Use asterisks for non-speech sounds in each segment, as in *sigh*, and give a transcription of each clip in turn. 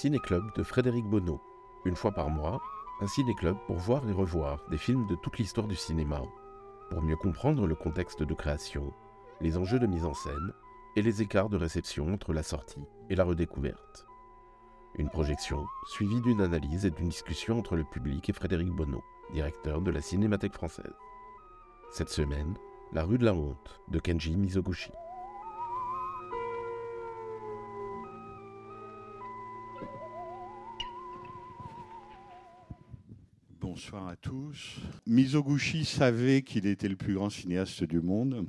Ciné-Club de Frédéric Bonneau. Une fois par mois, un ciné-club pour voir et revoir des films de toute l'histoire du cinéma, pour mieux comprendre le contexte de création, les enjeux de mise en scène et les écarts de réception entre la sortie et la redécouverte. Une projection suivie d'une analyse et d'une discussion entre le public et Frédéric Bonneau, directeur de la Cinémathèque française. Cette semaine, La rue de la honte de Kenji Mizoguchi. Bonsoir à tous. Mizoguchi savait qu'il était le plus grand cinéaste du monde.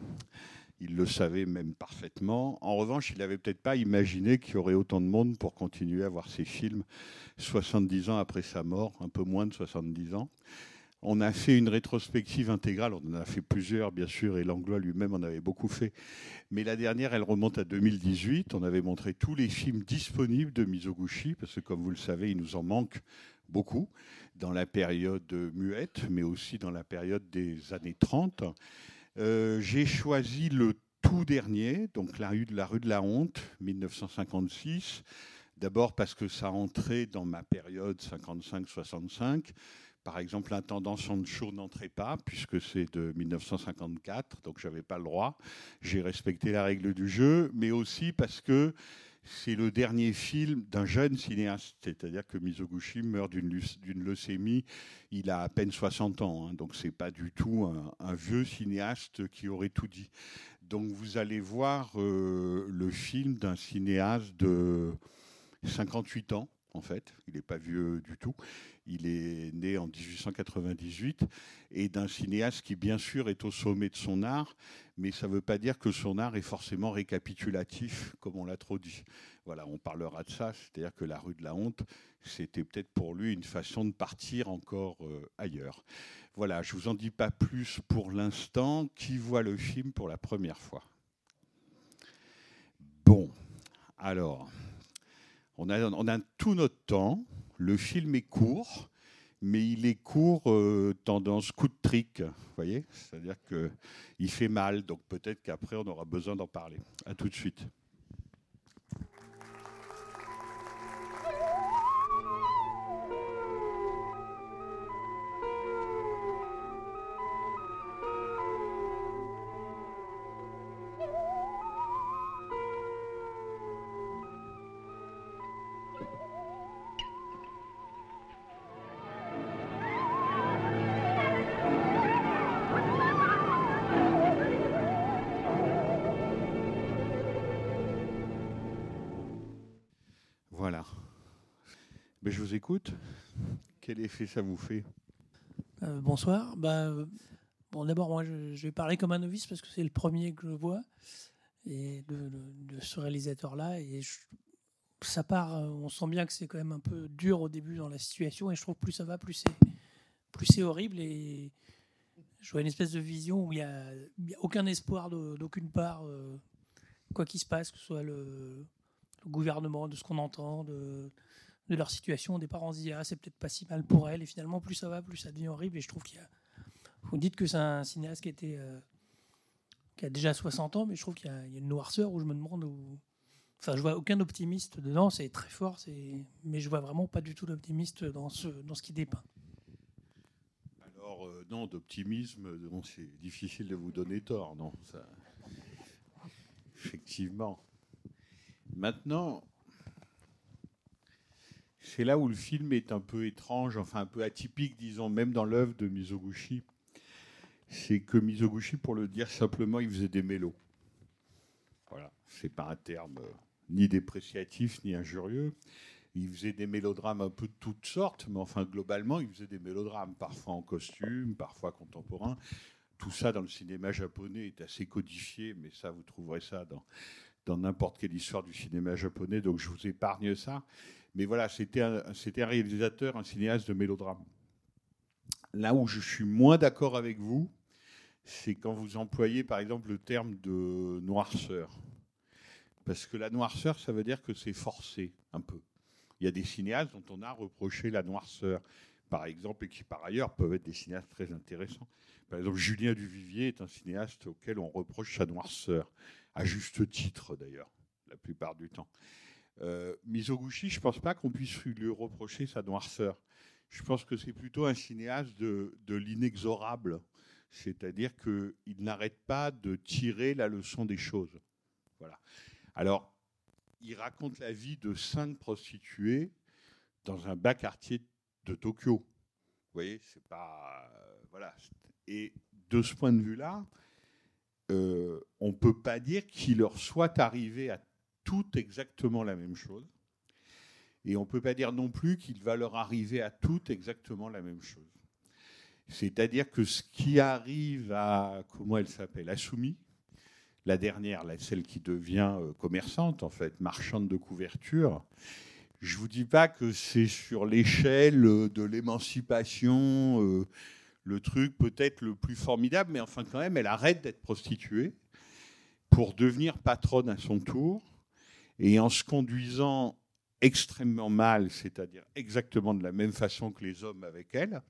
Il le savait même parfaitement. En revanche, il n'avait peut-être pas imaginé qu'il y aurait autant de monde pour continuer à voir ses films 70 ans après sa mort, un peu moins de 70 ans. On a fait une rétrospective intégrale, on en a fait plusieurs bien sûr, et Langlois lui-même en avait beaucoup fait. Mais la dernière, elle remonte à 2018. On avait montré tous les films disponibles de Mizoguchi, parce que comme vous le savez, il nous en manque beaucoup dans la période muette, mais aussi dans la période des années 30. Euh, J'ai choisi le tout dernier, donc la rue de la, rue de la Honte, 1956. D'abord parce que ça entrait dans ma période 55-65. Par exemple, l'intendant Sancho n'entrait pas, puisque c'est de 1954, donc je n'avais pas le droit. J'ai respecté la règle du jeu, mais aussi parce que c'est le dernier film d'un jeune cinéaste, c'est-à-dire que Mizoguchi meurt d'une leucémie, il a à peine 60 ans, hein, donc c'est pas du tout un, vieux cinéaste qui aurait tout dit. Donc vous allez voir euh, le film d'un cinéaste de 58 ans, en fait, il n'est pas vieux du tout. Il est né en 1898 et d'un cinéaste qui, bien sûr, est au sommet de son art, mais ça ne veut pas dire que son art est forcément récapitulatif, comme on l'a trop dit. Voilà, on parlera de ça, c'est-à-dire que la rue de la honte, c'était peut-être pour lui une façon de partir encore euh, ailleurs. Voilà, je ne vous en dis pas plus pour l'instant. Qui voit le film pour la première fois? Bon, alors, on a, tout notre temps. Le film est court, mais il est court euh, tendance coup de trick, voyez? C'est-à-dire qu'il fait mal, donc peut-être qu'après on aura besoin d'en parler. À tout de suite. Ça vous fait? Euh, Bonsoir. Bah, bon, D'abord, moi, je, vais parler comme un novice parce que c'est le premier que je vois et de, ce réalisateur-là. Et je, ça part, on sent bien que c'est quand même un peu dur au début dans la situation. Et je trouve plus ça va, plus c'est plus c'est horrible. Et je vois une espèce de vision où il n'y a, a, aucun espoir d'aucune part, euh, quoi qu'il se passe, que ce soit le le gouvernement, de ce qu'on entend, de, de, leur situation. Des parents se disent ah, c'est peut-être pas si mal pour elle. Et finalement, plus ça va, plus ça devient horrible. Et je trouve qu'il y a. Vous dites que c'est un cinéaste qui, était, euh, a déjà 60 ans, mais je trouve qu'il y, a une noirceur où je me demande où. Enfin, je vois aucun optimiste dedans, c'est très fort, mais je vois vraiment pas du tout d'optimiste dans ce, dans ce qui dépeint. Alors, euh, non, d'optimisme, c'est *laughs* difficile de vous donner tort, non. Effectivement. Maintenant, c'est là où le film est un peu étrange, enfin un peu atypique, disons, même dans l'œuvre de Mizoguchi. C'est que Mizoguchi, pour le dire simplement, il faisait des mélos. Voilà, c'est pas un terme ni dépréciatif ni injurieux. Il faisait des mélodrames un peu de toutes sortes, mais enfin, globalement, il faisait des mélodrames, parfois en costume, parfois contemporains, tout ça dans le cinéma japonais est assez codifié, mais ça, vous trouverez ça dans n'importe quelle histoire du cinéma japonais, donc je vous épargne ça. Mais voilà, c'était un, réalisateur, un cinéaste de mélodrame. Là où je suis moins d'accord avec vous, c'est quand vous employez par exemple le terme de noirceur. Parce que la noirceur, ça veut dire que c'est forcé un peu. Il y a des cinéastes dont on a reproché la noirceur, par exemple, et qui par ailleurs peuvent être des cinéastes très intéressants. Par exemple, Julien Duvivier est un cinéaste auquel on reproche sa noirceur, à juste titre d'ailleurs, la plupart du temps. Euh, Mizoguchi, je ne pense pas qu'on puisse lui reprocher sa noirceur. Je pense que c'est plutôt un cinéaste de, l'inexorable, c'est-à-dire qu'il n'arrête pas de tirer la leçon des choses. Voilà. Alors, il raconte la vie de cinq prostituées dans un bas quartier de Tokyo. Vous voyez, c'est pas. Euh, voilà. Et de ce point de vue-là, euh, on ne peut pas dire qu'il leur soit arrivé à tout exactement la même chose. Et on ne peut pas dire non plus qu'il va leur arriver à tout exactement la même chose. C'est-à-dire que ce qui arrive à, comment elle s'appelle, Asumi, la dernière, celle qui devient euh, commerçante, en fait, marchande de couverture, je ne vous dis pas que c'est sur l'échelle de l'émancipation, euh, le truc peut-être le plus formidable, mais enfin quand même, elle arrête d'être prostituée pour devenir patronne à son tour, et en se conduisant extrêmement mal, c'est-à-dire exactement de la même façon que les hommes avec elle,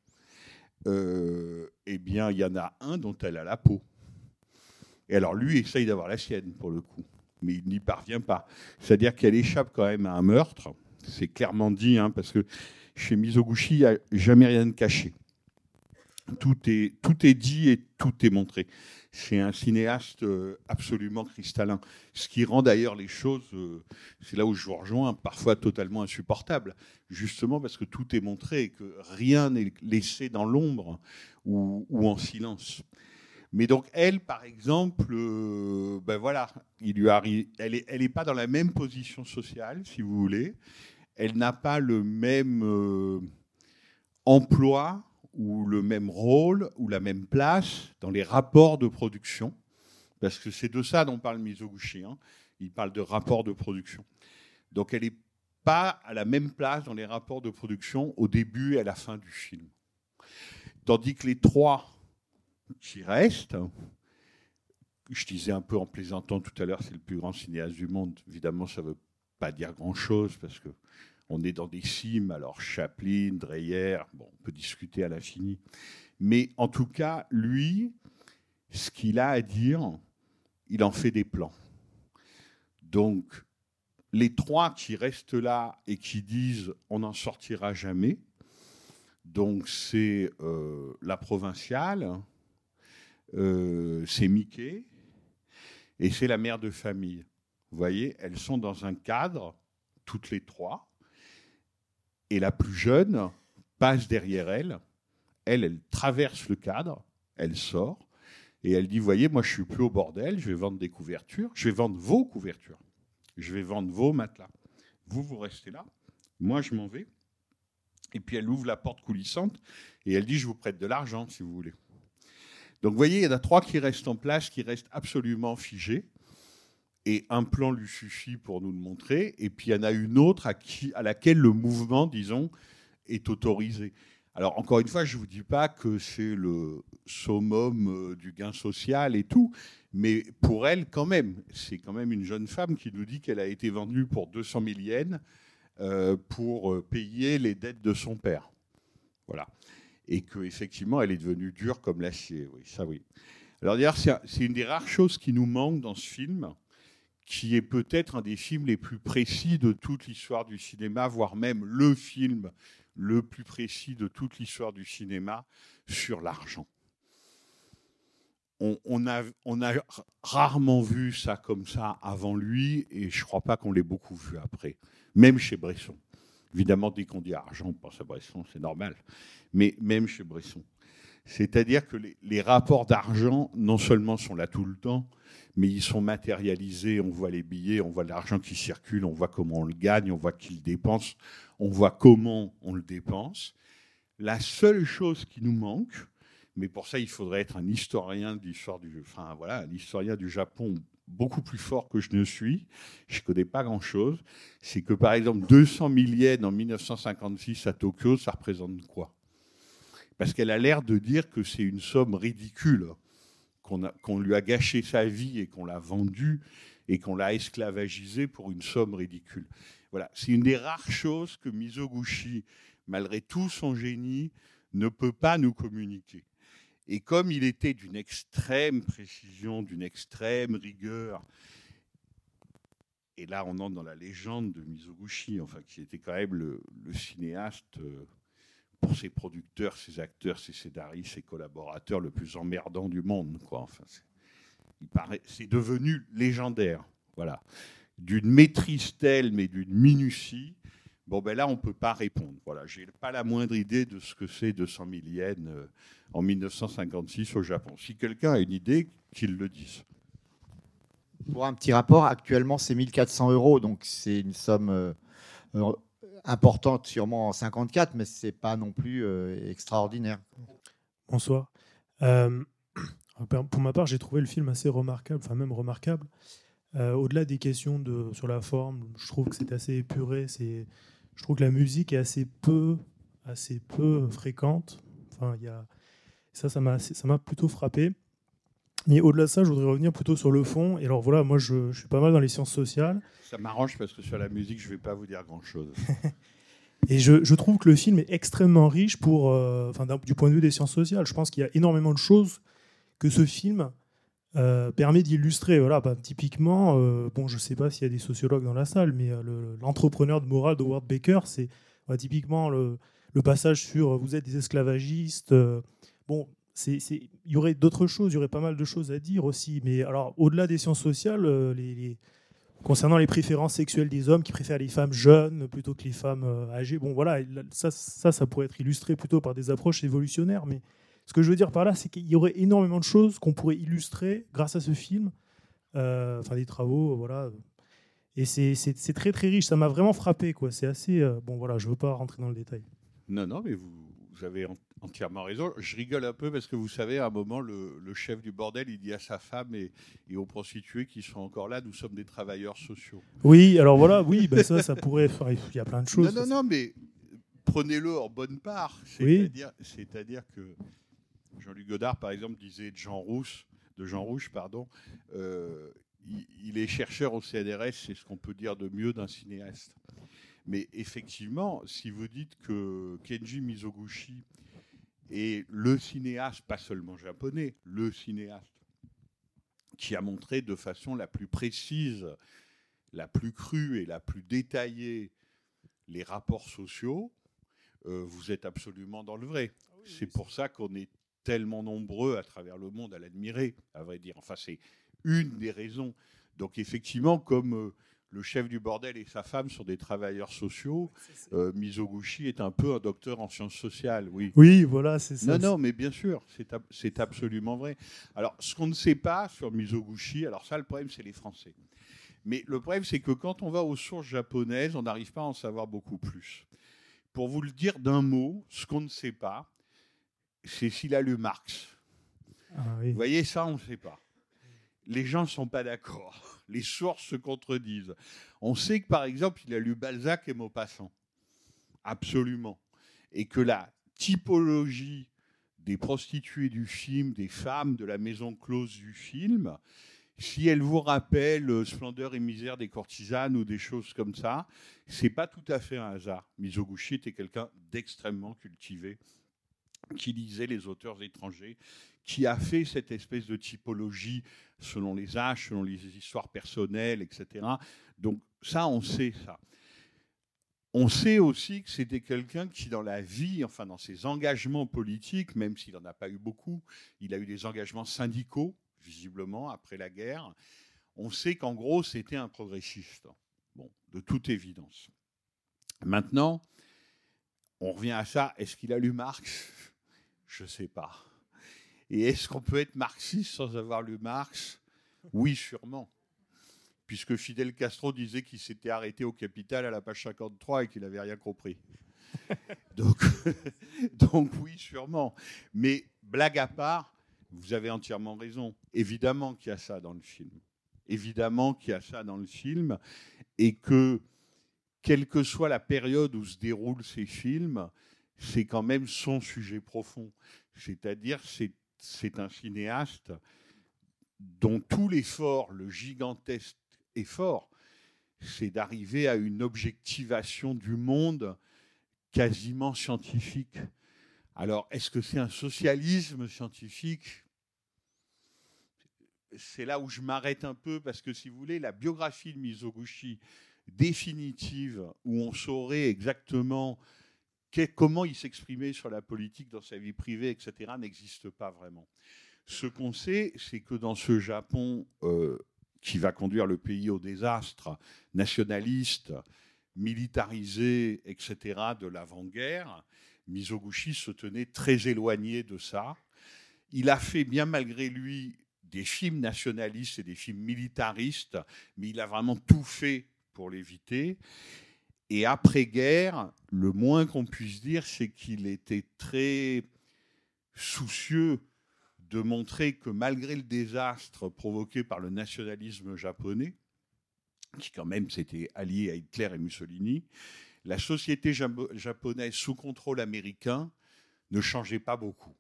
euh, eh bien, il y en a un dont elle a la peau. Et alors, lui essaye d'avoir la sienne, pour le coup, mais il n'y parvient pas. C'est-à-dire qu'elle échappe quand même à un meurtre, c'est clairement dit, hein, parce que chez Mizoguchi, il n'y a jamais rien de caché tout est, tout est dit et tout est montré. C'est un cinéaste euh, absolument cristallin. Ce qui rend d'ailleurs les choses, euh, c'est là où je vous rejoins, parfois totalement insupportables. Justement parce que tout est montré et que rien n'est laissé dans l'ombre ou, en silence. Mais donc elle, par exemple, euh, ben voilà, il lui arrive, elle n'est elle est pas dans la même position sociale, si vous voulez. Elle n'a pas le même emploi ou le même rôle ou la même place dans les rapports de production, parce que c'est de ça dont parle Mizoguchi. Hein. Il parle de rapports de production. Donc elle n'est pas à la même place dans les rapports de production au début et à la fin du film. Tandis que les trois qui restent, je disais un peu en plaisantant tout à l'heure, c'est le plus grand cinéaste du monde. Évidemment, ça ne veut pas dire grand-chose parce que on est dans des cimes, alors Chaplin, Dreyer, bon, on peut discuter à l'infini. Mais en tout cas, lui, ce qu'il a à dire, il en fait des plans. Donc, les trois qui restent là et qui disent on n'en sortira jamais, donc c'est euh, la provinciale, euh, c'est Mickey et c'est la mère de famille. Vous voyez, elles sont dans un cadre, toutes les trois, et la plus jeune passe derrière elle. Elle, elle traverse le cadre, elle sort, et elle dit, voyez, moi je suis plus au bordel, je vais vendre des couvertures, je vais vendre vos couvertures, je vais vendre vos matelas. Vous, vous restez là, moi je m'en vais. Et puis elle ouvre la porte coulissante et elle dit, je vous prête de l'argent si vous voulez. Donc vous voyez, il y en a trois qui restent en place, qui restent absolument figés et un plan lui suffit pour nous le montrer, et puis il y en a une autre à, qui, à laquelle le mouvement, disons, est autorisé. Alors encore une fois, je ne vous dis pas que c'est le summum euh, du gain social et tout, mais pour elle quand même, c'est quand même une jeune femme qui nous dit qu'elle a été vendue pour 200 000 yens euh, pour euh, payer les dettes de son père. Voilà. Et qu'effectivement, elle est devenue dure comme l'acier. Ça oui. Alors d'ailleurs, c'est une des rares choses qui nous manque dans ce film qui est peut-être un des films les plus précis de toute l'histoire du cinéma, voire même le film le plus précis de toute l'histoire du cinéma sur l'argent. On, a, a, rarement vu ça comme ça avant lui, et je ne crois pas qu'on l'ait beaucoup vu après, même chez Bresson. Évidemment, dès qu'on dit argent, on pense à Bresson, c'est normal, mais même chez Bresson. C'est-à-dire que les, rapports d'argent, non seulement sont là tout le temps, mais ils sont matérialisés. On voit les billets, on voit l'argent qui circule, on voit comment on le gagne, on voit qui le dépense, on voit comment on le dépense. La seule chose qui nous manque, Mais pour ça, il faudrait être un historien de l'histoire du, enfin voilà, un historien du Japon beaucoup plus fort que je ne suis. Je ne connais pas grand-chose. C'est que par exemple 200 000 yens en 1956 à Tokyo, ça représente quoi? Parce qu'elle a l'air de dire que c'est une somme ridicule, qu'on lui a gâché sa vie et qu'on l'a vendue et qu'on l'a esclavagisé pour une somme ridicule. Voilà, c'est une des rares choses que Mizoguchi, malgré tout son génie, ne peut pas nous communiquer. Et comme il était d'une extrême précision, d'une extrême rigueur, et là on entre dans la légende de Mizoguchi, enfin qui était quand même le, le cinéaste euh, pour ses producteurs, ses acteurs, ses scénaristes, ses collaborateurs le plus emmerdant du monde. Enfin, c'est- devenu légendaire, voilà, d'une maîtrise telle, mais d'une minutie. Bon, ben là, on ne peut pas répondre. Voilà, j'ai pas la moindre idée de ce que c'est 200 000 yens euh, en 1956 au Japon. Si quelqu'un a une idée, qu'il le dise. Pour un petit rapport, actuellement, c'est 1400 euros, donc c'est une somme euh, importante, sûrement en 54, mais c'est pas non plus euh, extraordinaire. Bonsoir. Euh, *clears throat* pour ma part, j'ai trouvé le film assez remarquable, enfin même remarquable. Euh, Au-delà des questions de, sur la forme, je trouve que c'est assez épuré. C'est, je trouve que la musique est assez peu, assez peu fréquente. Enfin, il y a, ça, ça m'a, ça m'a plutôt frappé. Mais au-delà de ça, je voudrais revenir plutôt sur le fond. Et alors voilà, moi, je, je suis pas mal dans les sciences sociales. Ça m'arrange parce que sur la musique, je ne vais pas vous dire grand-chose. *laughs* Et je, je trouve que le film est extrêmement riche pour, euh, enfin, du point de vue des sciences sociales. Je pense qu'il y a énormément de choses que ce film euh, permet d'illustrer. Voilà, bah, typiquement, euh, bon, je ne sais pas s'il y a des sociologues dans la salle, mais euh, le- l'entrepreneur de morale de Howard Baker, c'est voilà, typiquement le, le passage sur vous êtes des esclavagistes. bon, il y aurait d'autres choses, il y aurait pas mal de choses à dire aussi. Mais alors, au-delà des sciences sociales, euh, concernant les préférences sexuelles des hommes qui préfèrent les femmes jeunes plutôt que les femmes euh, âgées. Bon, voilà, ça, ça, pourrait être illustré plutôt par des approches évolutionnaires. Mais ce que je veux dire par là, c'est qu'il y aurait énormément de choses qu'on pourrait illustrer grâce à ce film, euh, enfin des travaux, voilà. Et c'est très très riche. Ça m'a vraiment frappé, quoi. C'est assez. bon, voilà, je veux pas rentrer dans le détail. Non, non, mais vous, vous avez entièrement raison. Je rigole un peu parce que vous savez, à un moment, le, le chef du bordel, il dit à sa femme et, et aux prostituées qui sont encore là, nous sommes des travailleurs sociaux. Oui, alors voilà, oui, ben ça, ça pourrait. Il y a plein de choses. Non, non, non, mais prenez-le en bonne part. C'est-à-dire que Jean-Luc Godard, par exemple, disait de Jean Rouge, de Jean Rouge, pardon, euh, il, il est chercheur au CNRS, c'est ce qu'on peut dire de mieux d'un cinéaste. Mais effectivement, si vous dites que Kenji Mizoguchi est le cinéaste, pas seulement japonais, le cinéaste qui a montré de façon la plus précise, la plus crue et la plus détaillée les rapports sociaux, euh, vous êtes absolument dans le vrai. c'est pour ça qu'on est tellement nombreux à travers le monde à l'admirer, à vrai dire. Enfin, c'est une des raisons. Donc, effectivement, comme euh, le chef du bordel et sa femme sont des travailleurs sociaux, euh, Mizoguchi est un peu un docteur en sciences sociales, oui. Oui, voilà, c'est ça. Non, non, mais bien sûr, c'est ab- c'est absolument vrai. Alors, ce qu'on ne sait pas sur Mizoguchi, alors ça, le problème, c'est les Français. Mais le problème, c'est que quand on va aux sources japonaises, on n'arrive pas à en savoir beaucoup plus. Pour vous le dire d'un mot, ce qu'on ne sait pas, c'est s'il a lu Marx. Ah, oui. Vous voyez, ça, on ne sait pas. Les gens ne sont pas d'accord. Les sources se contredisent. On sait que, par exemple, il a lu Balzac et Maupassant. Absolument. Et que la typologie des prostituées du film, des femmes de la maison close du film, si elle vous rappelle euh, Splendeur et misère des courtisanes ou des choses comme ça, c'est pas tout à fait un hasard. Mizoguchi était quelqu'un d'extrêmement cultivé, qui lisait les auteurs étrangers, qui a fait cette espèce de typologie selon les âges, selon les histoires personnelles, etc. Donc ça, on sait ça. On sait aussi que c'était quelqu'un qui, dans la vie, enfin dans ses engagements politiques, même s'il n'en a pas eu beaucoup, il a eu des engagements syndicaux, visiblement, après la guerre. On sait qu'en gros, c'était un progressiste. Bon, de toute évidence. Maintenant, on revient à ça. Est-ce qu'il a lu Marx? Je ne sais pas. Et est-ce qu'on peut être marxiste sans avoir lu Marx? Oui, sûrement. Puisque Fidel Castro disait qu'il s'était arrêté au Capital à la page 53 et qu'il n'avait rien compris. *laughs* donc, *laughs* donc oui, sûrement. Mais blague à part, vous avez entièrement raison. Évidemment qu'il y a ça dans le film. Évidemment qu'il y a ça dans le film. Et que, quelle que soit la période où se déroulent ces films, c'est quand même son sujet profond. C'est-à-dire, c'est, c'est un cinéaste dont tout l'effort, le gigantesque effort, c'est d'arriver à une objectivation du monde quasiment scientifique. Alors, est-ce que c'est un socialisme scientifique? C'est là où je m'arrête un peu, parce que si vous voulez, la biographie de Mizoguchi définitive, où on saurait exactement comment il s'exprimait sur la politique dans sa vie privée, etc., n'existe pas vraiment. Ce qu'on sait, c'est que dans ce Japon euh, qui va conduire le pays au désastre, nationaliste, militarisé, etc., de l'avant-guerre, Mizoguchi se tenait très éloigné de ça. Il a fait, bien malgré lui, des films nationalistes et des films militaristes, mais il a vraiment tout fait pour l'éviter. Et après-guerre, le moins qu'on puisse dire, c'est qu'il était très soucieux de montrer que malgré le désastre provoqué par le nationalisme japonais, qui quand même s'était allié à Hitler et Mussolini, la société japonaise sous contrôle américain ne changeait pas beaucoup.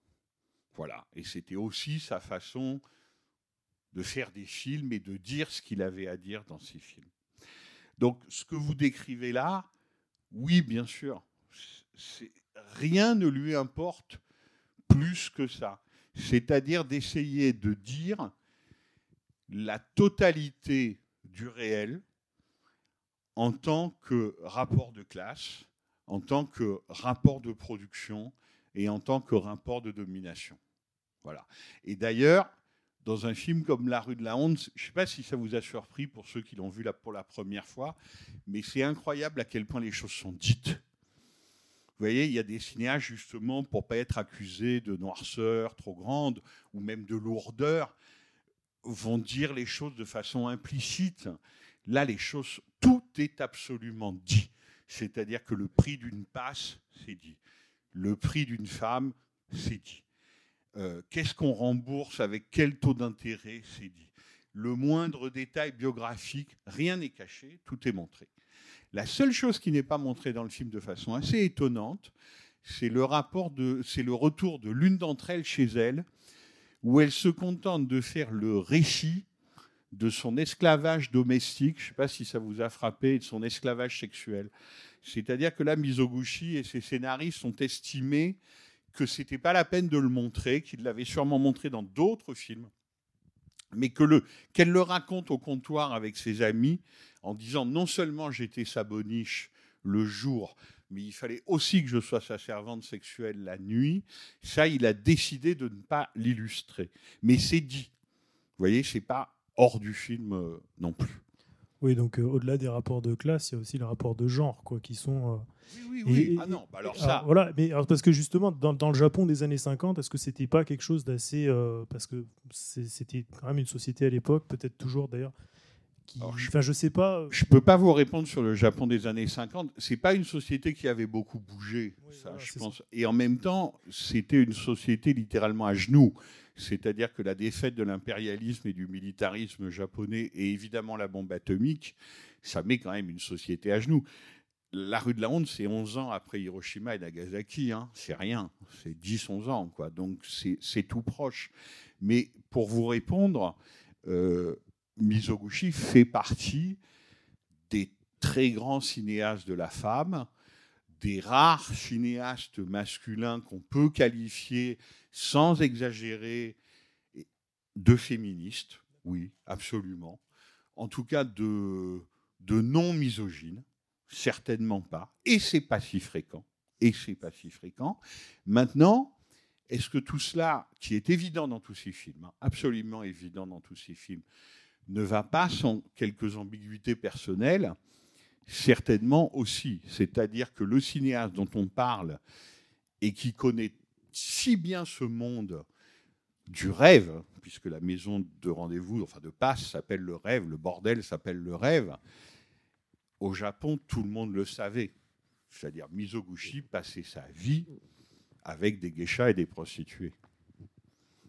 Voilà. Et c'était aussi sa façon de faire des films et de dire ce qu'il avait à dire dans ses films. Donc, ce que vous décrivez là, oui, bien sûr, rien ne lui importe plus que ça. C'est-à-dire d'essayer de dire la totalité du réel en tant que rapport de classe, en tant que rapport de production et en tant que rapport de domination. Voilà. Et d'ailleurs, dans un film comme La rue de la honte, je ne sais pas si ça vous a surpris pour ceux qui l'ont vu pour la première fois, mais c'est incroyable à quel point les choses sont dites. Vous voyez, il y a des cinéastes, justement, pour pas être accusés de noirceur trop grande ou même de lourdeur, vont dire les choses de façon implicite. Là, les choses, tout est absolument dit. C'est-à-dire que le prix d'une passe, c'est dit. Le prix d'une femme, c'est dit. Euh, Qu'est-ce qu'on rembourse avec quel taux d'intérêt, c'est dit. Le moindre détail biographique, rien n'est caché, tout est montré. La seule chose qui n'est pas montrée dans le film de façon assez étonnante, c'est le retour de l'une d'entre elles chez elle, où elle se contente de faire le récit de son esclavage domestique, je ne sais pas si ça vous a frappé, de son esclavage sexuel. C'est-à-dire que là, Mizoguchi et ses scénaristes ont estimé que c'était pas la peine de le montrer, qu'il l'avait sûrement montré dans d'autres films, mais que le qu'elle le raconte au comptoir avec ses amis en disant non seulement j'étais sa boniche le jour, mais il fallait aussi que je sois sa servante sexuelle la nuit. Ça, il a décidé de ne pas l'illustrer, mais c'est dit. Vous voyez, c'est pas hors du film euh, non plus. Oui, donc euh, au-delà des rapports de classe, il y a aussi les rapports de genre, quoi, qui sont. euh, Oui, Et- Ah non, bah alors alors, ça. voilà, mais alors, parce que justement, dans, dans le Japon des années 50, est-ce que c'était pas quelque chose d'assez. euh, parce que c'était quand même une société à l'époque, peut-être toujours d'ailleurs. Enfin, je sais pas. Je peux pas vous répondre sur le Japon des années 50. C'est pas une société qui avait beaucoup bougé, Oui, ça, voilà, je pense. Et en même temps, c'était une société littéralement à genoux. C'est-à-dire que la défaite de l'impérialisme et du militarisme japonais et évidemment la bombe atomique, ça met quand même une société à genoux. La rue de la honte, c'est 11 ans après Hiroshima et Nagasaki. Hein. C'est rien. C'est 10-11 ans. Quoi. Donc c'est tout proche. Mais pour vous répondre, euh, Mizoguchi fait partie des très grands cinéastes de la femme, des rares cinéastes masculins qu'on peut qualifier sans exagérer de féministes, oui, absolument. En tout cas, de, non misogynes, certainement pas. Et c'est pas si fréquent. Et c'est pas si fréquent. Maintenant, est-ce que tout cela, qui est évident dans tous ces films, hein, absolument évident dans tous ces films, ne va pas sans quelques ambiguïtés personnelles Certainement aussi. C'est-à-dire que le cinéaste dont on parle et qui connaît si bien ce monde du rêve, puisque la maison de rendez-vous, enfin de passe, s'appelle le rêve, le bordel s'appelle le rêve, au Japon, tout le monde le savait. C'est-à-dire Mizoguchi passait sa vie avec des geishas et des prostituées.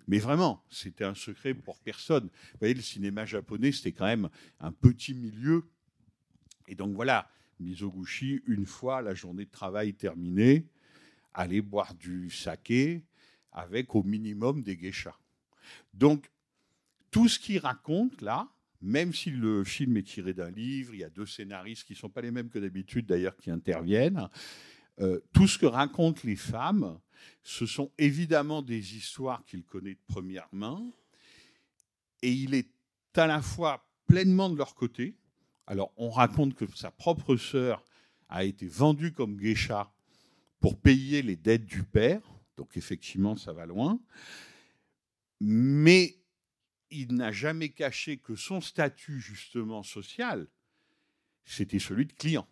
Mais vraiment, c'était un secret pour personne. Vous voyez, le cinéma japonais, c'était quand même un petit milieu. Et donc voilà, Mizoguchi, une fois la journée de travail terminée, allait boire du saké avec au minimum des geishas. Donc, tout ce qu'il raconte là, même si le film est tiré d'un livre, il y a deux scénaristes qui ne sont pas les mêmes que d'habitude d'ailleurs qui interviennent, euh, tout ce que racontent les femmes, ce sont évidemment des histoires qu'il connaît de première main, et il est à la fois pleinement de leur côté. Alors, on raconte que sa propre sœur a été vendue comme geisha pour payer les dettes du père, donc effectivement, ça va loin. Mais il n'a jamais caché que son statut, justement, social, c'était celui de client.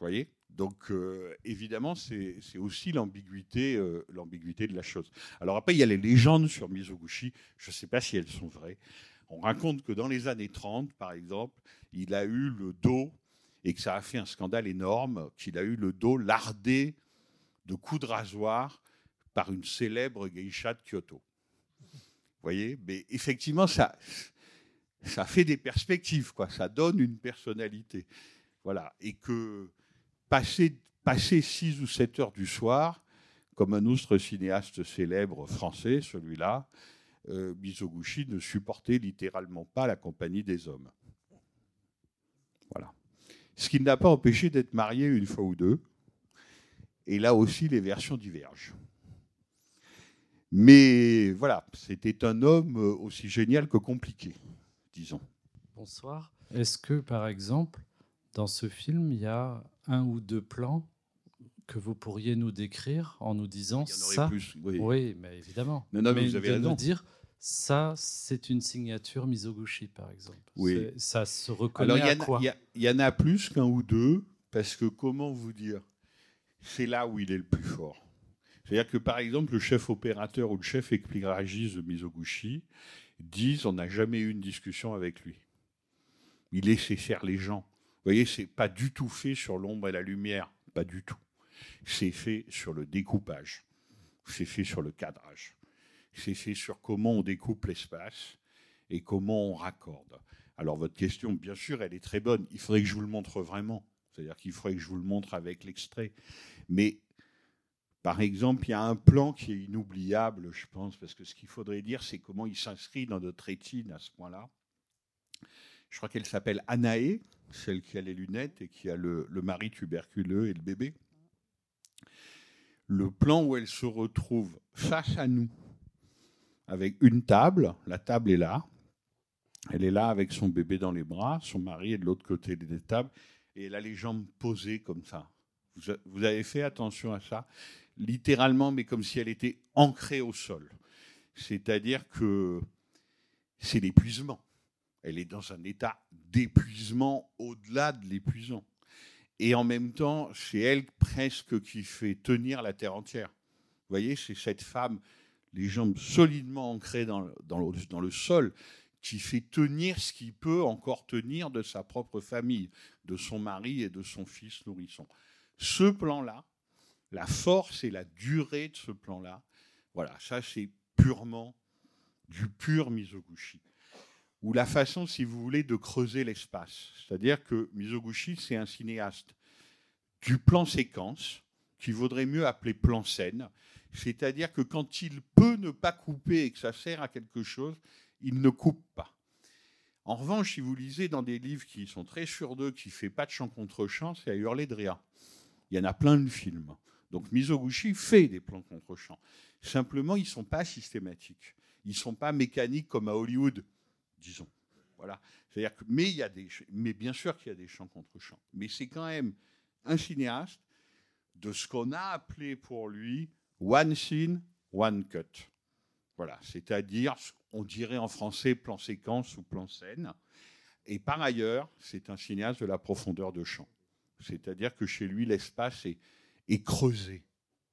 Vous voyez? Donc, euh, évidemment, c'est aussi l'ambiguïté euh, l'ambiguïté de la chose. Alors après, il y a les légendes sur Mizoguchi. Je ne sais pas si elles sont vraies. On raconte que dans les années 30, par exemple, il a eu le dos, et que ça a fait un scandale énorme, qu'il a eu le dos lardé de coups de rasoir par une célèbre geisha de Kyoto. Vous voyez? Mais effectivement, ça, fait des perspectives, quoi. ça donne une personnalité. Voilà. Et que passer, passer 6 ou 7 heures du soir, comme un autre cinéaste célèbre français, celui-là, euh, Mizoguchi ne supportait littéralement pas la compagnie des hommes. Voilà. Ce qui n'a pas empêché d'être marié une fois ou deux. Et là aussi, les versions divergent. Mais voilà, c'était un homme aussi génial que compliqué, disons. Bonsoir. Est-ce que, par exemple, dans ce film, il y a un ou deux plans que vous pourriez nous décrire en nous disant Il y en aurait ça. plus, oui. oui, mais évidemment. Non, non, mais mais vous avez de raison. nous dire ça, c'est une signature Mizoguchi, par exemple. Oui. Ça se reconnaît Alors, y, à quoi il y a- il y en a plus qu'un ou deux, parce que comment vous dire? C'est là où il est le plus fort. C'est-à-dire que, par exemple, le chef opérateur ou le chef éclairagiste de Mizoguchi disent on n'a jamais eu une discussion avec lui. Il laissait faire les gens. Vous voyez, c'est pas du tout fait sur l'ombre et la lumière, pas du tout. C'est fait sur le découpage, c'est fait sur le cadrage, c'est fait sur comment on découpe l'espace et comment on raccorde. Alors votre question, bien sûr, elle est très bonne. Il faudrait que je vous le montre vraiment. C'est-à-dire qu'il faudrait que je vous le montre avec l'extrait. Mais par exemple, il y a un plan qui est inoubliable, je pense, parce que ce qu'il faudrait dire, c'est comment il s'inscrit dans notre rétine à ce point-là. Je crois qu'elle s'appelle Anaé, celle qui a les lunettes et qui a le, le mari tuberculeux et le bébé. Le plan où elle se retrouve face à nous, avec une table, la table est là, elle est là avec son bébé dans les bras, son mari est de l'autre côté des tables, et elle a les jambes posées comme ça. Vous avez fait attention à ça Littéralement, mais comme si elle était ancrée au sol. C'est-à-dire que c'est l'épuisement. Elle est dans un état d'épuisement au-delà de l'épuisant. Et en même temps, c'est elle presque qui fait tenir la terre entière. Vous voyez, c'est cette femme, les jambes solidement ancrées dans, le- sol, qui fait tenir ce qui peut encore tenir de sa propre famille, de son mari et de son fils nourrisson. Ce plan-là, la force et la durée de ce plan-là, voilà, ça c'est purement du pur Mizoguchi. Ou la façon, si vous voulez, de creuser l'espace. C'est-à-dire que Mizoguchi, c'est un cinéaste du plan séquence, qu'il vaudrait mieux appeler plan scène. C'est-à-dire que quand il peut ne pas couper et que ça sert à quelque chose, il ne coupe pas. En revanche, si vous lisez dans des livres qui sont très sûrs d'eux, qui ne fait pas de chant contre chant, c'est à hurler de rire. Il y en a plein de films. Donc Mizoguchi fait des plans contre chant. Simplement, ils ne sont pas systématiques. Ils ne sont pas mécaniques comme à Hollywood, disons. Voilà. C'est-à-dire mais, il y a des, mais bien sûr qu'il y a des chants contre chants. Mais c'est quand même un cinéaste de ce qu'on a appelé pour lui one scene, one cut. Voilà, c'est-à-dire, on dirait en français plan séquence ou plan scène. Et par ailleurs, c'est un cinéaste de la profondeur de champ. C'est-à-dire que chez lui, l'espace est, est creusé.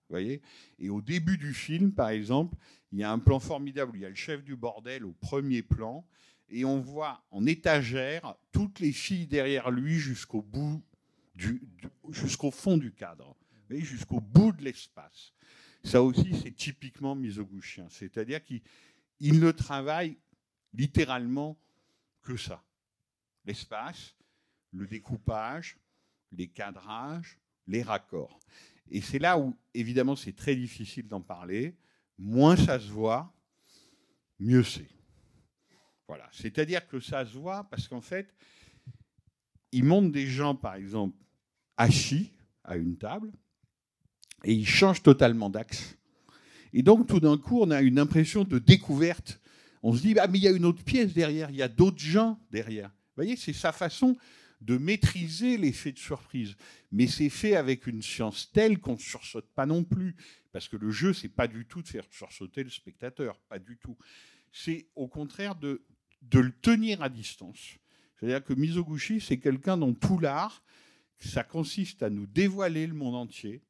Voyez? Et au début du film, par exemple, il y a un plan formidable où il y a le chef du bordel au premier plan, et on voit en étagère toutes les filles derrière lui jusqu'au bout, du, jusqu'au fond du cadre, jusqu'au bout de l'espace. Ça aussi, c'est typiquement misogushien. C'est-à-dire qu'il il ne travaille littéralement que ça. L'espace, le découpage, les cadrages, les raccords. Et c'est là où, évidemment, c'est très difficile d'en parler. Moins ça se voit, mieux c'est. Voilà. C'est-à-dire que ça se voit parce qu'en fait, il montre des gens, par exemple, assis à une table, et ils changent totalement d'axe. Et donc, tout d'un coup, on a une impression de découverte. On se dit, ah, mais il y a une autre pièce derrière, il y a d'autres gens derrière. Vous voyez, c'est sa façon de maîtriser l'effet de surprise. Mais c'est fait avec une science telle qu'on ne sursaute pas non plus. Parce que le jeu, c'est pas du tout de faire sursauter le spectateur, pas du tout. C'est au contraire de, de le tenir à distance. C'est-à-dire que Mizoguchi, c'est quelqu'un dont tout l'art, ça consiste à nous dévoiler le monde entier,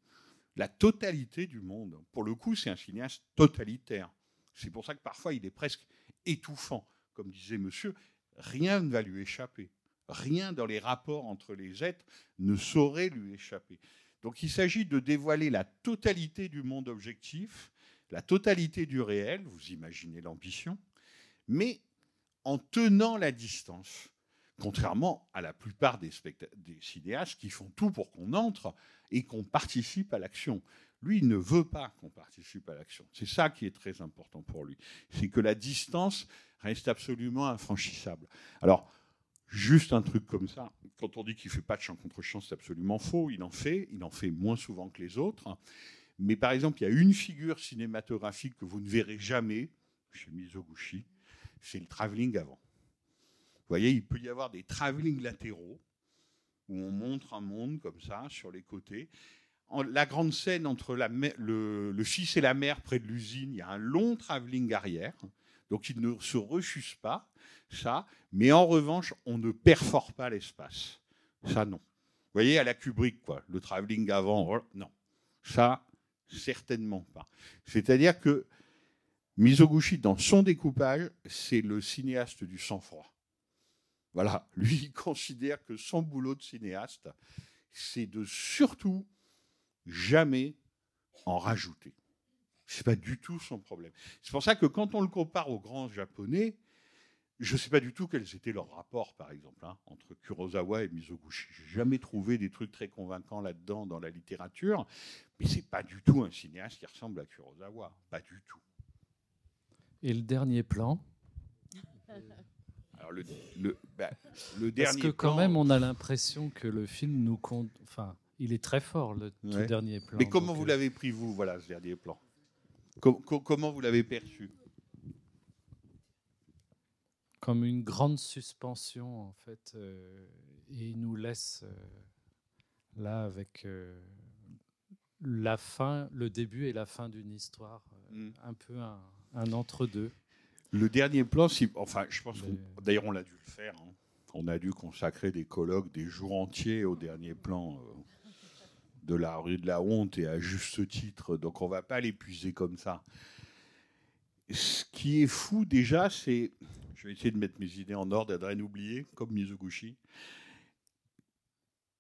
la totalité du monde. Pour le coup, c'est un cinéaste totalitaire. C'est pour ça que parfois il est presque étouffant. Comme disait monsieur, rien ne va lui échapper. Rien dans les rapports entre les êtres ne saurait lui échapper. Donc il s'agit de dévoiler la totalité du monde objectif, la totalité du réel, vous imaginez l'ambition, mais en tenant la distance, contrairement à la plupart des, cinéastes qui font tout pour qu'on entre et qu'on participe à l'action. Lui, il ne veut pas qu'on participe à l'action. C'est ça qui est très important pour lui. C'est que la distance reste absolument infranchissable. Alors, juste un truc comme ça, quand on dit qu'il ne fait pas de champ contre champ, c'est absolument faux. Il en fait, il en fait moins souvent que les autres. Mais par exemple, il y a une figure cinématographique que vous ne verrez jamais chez Mizoguchi, c'est le travelling avant. Vous voyez, il peut y avoir des travelling latéraux où on montre un monde comme ça sur les côtés. la grande scène entre le, fils et la mère près de l'usine, il y a un long travelling arrière, donc il ne se refuse pas ça, mais en revanche, on ne perfore pas l'espace. Ça, non. Vous voyez, à la Kubrick, quoi, le travelling avant, oh, non. Ça, certainement pas. C'est-à-dire que Mizoguchi, dans son découpage, c'est le cinéaste du sang-froid. Voilà, *laughs* lui, il considère que son boulot de cinéaste, c'est de surtout jamais en rajouter. Ce n'est pas du tout son problème. C'est pour ça que quand on le compare aux grands japonais, je ne sais pas du tout quels étaient leurs rapports, par exemple, hein, entre Kurosawa et Mizoguchi. Je n'ai jamais trouvé des trucs très convaincants là-dedans dans la littérature, mais ce n'est pas du tout un cinéaste qui ressemble à Kurosawa. Pas du tout. Et le dernier plan alors le, le, bah, le dernier. Parce que quand même, on a l'impression que le film nous compte. Enfin, il est très fort le dernier plan. Mais comment vous euh, l'avez pris vous, voilà, ce dernier plan? Comment vous l'avez perçu? Comme une grande suspension en fait, euh, et il nous laisse euh, là avec la fin, le début et la fin d'une histoire, mm. un peu un, un entre-deux. Le dernier plan, enfin, je pense que d'ailleurs on l'a dû le faire. Hein. On a dû consacrer des colloques, des jours entiers au dernier plan euh, de la rue de la honte et à juste titre. Donc on va pas l'épuiser comme ça. Ce qui est fou déjà, c'est, je vais essayer de mettre mes idées en ordre et de rien oublier, comme Mizoguchi.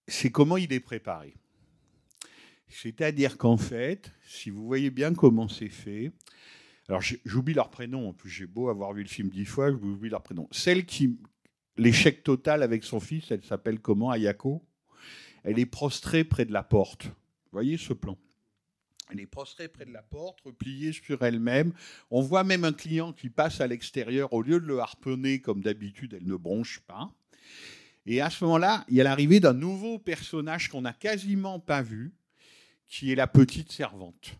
C'est comment il est préparé. C'est-à-dire qu'en fait, si vous voyez bien comment c'est fait, alors j'oublie leur prénom, en plus j'ai beau avoir vu le film dix fois, j'oublie leur prénom. Celle qui, l'échec total avec son fils, elle s'appelle comment Ayako? Elle est prostrée près de la porte. Vous voyez ce plan? Elle est prostrée près de la porte, repliée sur elle-même. On voit même un client qui passe à l'extérieur. Au lieu de le harponner comme d'habitude, elle ne bronche pas. Et à ce moment-là, il y a l'arrivée d'un nouveau personnage qu'on n'a quasiment pas vu, qui est la petite servante.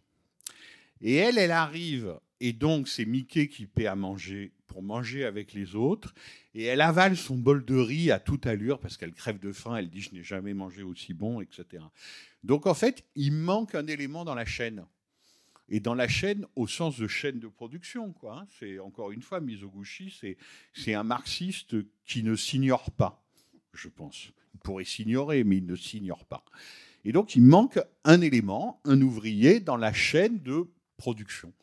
Et elle, elle arrive et donc, c'est Mickey qui paie à manger pour manger avec les autres. Et elle avale son bol de riz à toute allure parce qu'elle crève de faim. Elle dit Je n'ai jamais mangé aussi bon, etc. Donc, en fait, il manque un élément dans la chaîne. Et dans la chaîne, au sens de chaîne de production, quoi. Hein. C'est encore une fois, Mizoguchi, c'est un marxiste qui ne s'ignore pas, je pense. Il pourrait s'ignorer, mais il ne s'ignore pas. Et donc, il manque un élément, un ouvrier dans la chaîne de production.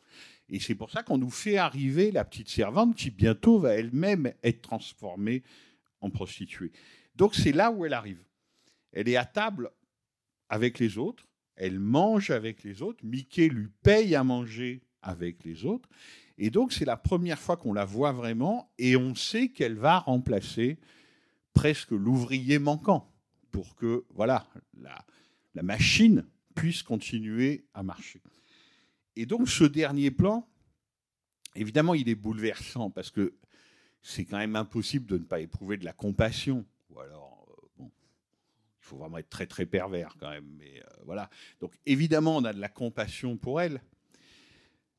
Et c'est pour ça qu'on nous fait arriver la petite servante qui bientôt va elle-même être transformée en prostituée. Donc c'est là où elle arrive. Elle est à table avec les autres, Elle mange avec les autres. Mickey lui paye à manger avec les autres. Et donc, c'est la première fois qu'on la voit vraiment et on sait qu'elle va remplacer presque l'ouvrier manquant pour que voilà, la, la machine puisse continuer à marcher. Et donc, ce dernier plan, évidemment, il est bouleversant parce que c'est quand même impossible de ne pas éprouver de la compassion. Ou alors, euh, bon, il faut vraiment être très très pervers quand même. Mais euh, voilà. Donc évidemment, on a de la compassion pour elle,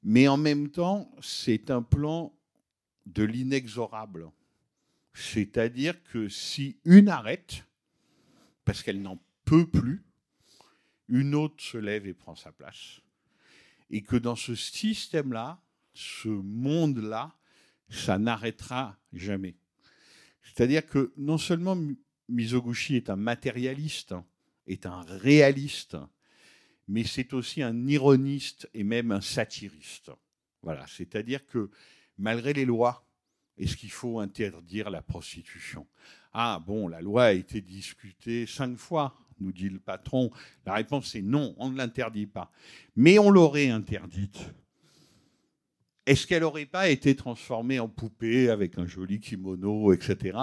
mais en même temps, c'est un plan de l'inexorable. C'est-à-dire que si une arrête, parce qu'elle n'en peut plus, une autre se lève et prend sa place. Et que dans ce système-là, ce monde-là, ça n'arrêtera jamais. C'est-à-dire que non seulement Mizoguchi est un matérialiste, est un réaliste, mais c'est aussi un ironiste et même un satiriste. Voilà, c'est-à-dire que malgré les lois, est-ce qu'il faut interdire la prostitution? Ah bon, la loi a été discutée cinq fois, nous dit le patron. La réponse est non, on ne l'interdit pas. Mais on l'aurait interdite. Est-ce qu'elle n'aurait pas été transformée en poupée avec un joli kimono, etc.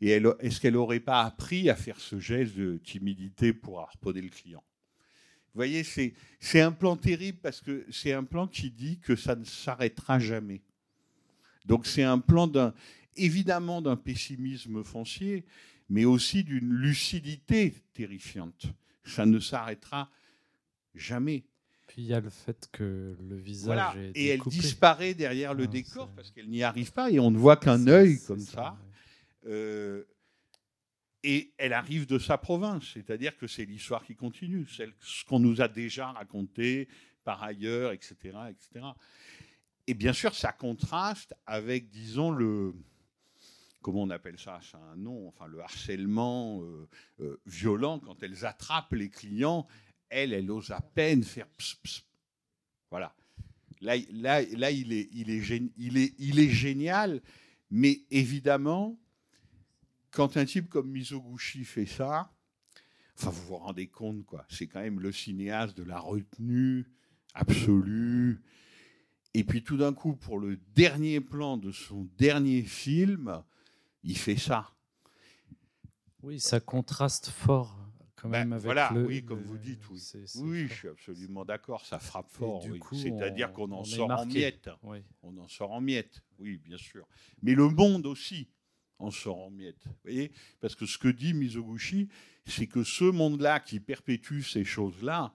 Et est-ce qu'elle n'aurait pas appris à faire ce geste de timidité pour harponner le client? Vous voyez, c'est un plan terrible parce que c'est un plan qui dit que ça ne s'arrêtera jamais. Donc c'est un plan d'un, évidemment d'un pessimisme foncier, mais aussi d'une lucidité terrifiante. Ça ne s'arrêtera jamais. Puis il y a le fait que le visage voilà. est et elle disparaît derrière le Ah, décor parce qu'elle n'y arrive pas et on ne voit qu'un œil comme ça. Euh, et elle arrive de sa province, c'est-à-dire que c'est l'histoire qui continue, celle, ce qu'on nous a déjà raconté par ailleurs, etc., etc. Et bien sûr, ça contraste avec, disons, le comment on appelle ça C'est un nom, enfin le harcèlement euh, euh, violent quand elles attrapent les clients. Elle, elle ose à peine faire ps, ps. Voilà. Là, là, là il, est, il, est il, est, il est génial, mais évidemment, quand un type comme Mizoguchi fait ça, enfin, vous vous rendez compte, quoi. C'est quand même le cinéaste de la retenue absolue. Et puis tout d'un coup, pour le dernier plan de son dernier film, il fait ça. Oui, ça contraste fort quand Ben, même avec voilà, le. oui, comme le- vous dites, oui. Oui, je suis absolument d'accord, ça frappe fort. du oui. coup, C'est-à-dire on- qu'on en sort en miettes. Oui. On en sort en miettes, oui, bien sûr. Mais le monde aussi en sort en miettes. Vous voyez Parce que ce que dit Mizoguchi, c'est que ce monde-là qui perpétue ces choses-là,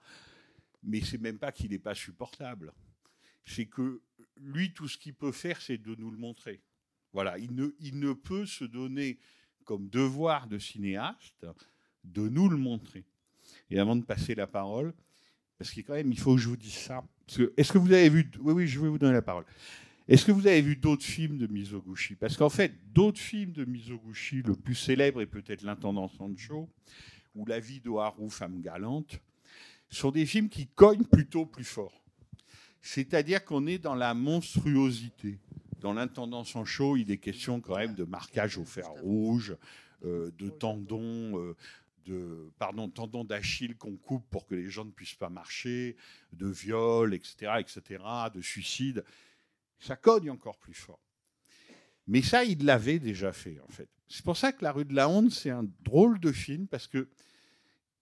mais c'est même pas qu'il n'est pas supportable. C'est que lui, tout ce qu'il peut faire, c'est de nous le montrer. Voilà, il ne, peut se donner comme devoir de cinéaste de nous le montrer. Et avant de passer la parole, parce qu'il faut que je vous dise ça. Est-ce que vous avez vu d'autres films de Mizoguchi? Parce qu'en fait, d'autres films de Mizoguchi, le plus célèbre est peut-être L'intendant Sancho ou La vie d'Oharu, femme galante, sont des films qui cognent plutôt plus fort. C'est-à-dire qu'on est dans la monstruosité. Dans l'intendant Sancho, il est question quand même de marquage au fer rouge, euh, de tendons, euh, de pardon, tendons d'Achille qu'on coupe pour que les gens ne puissent pas marcher, de viol, etc., etc., de suicide. Ça cogne encore plus fort. Mais ça, il l'avait déjà fait, en fait. C'est pour ça que La rue de la honte, c'est un drôle de film, parce que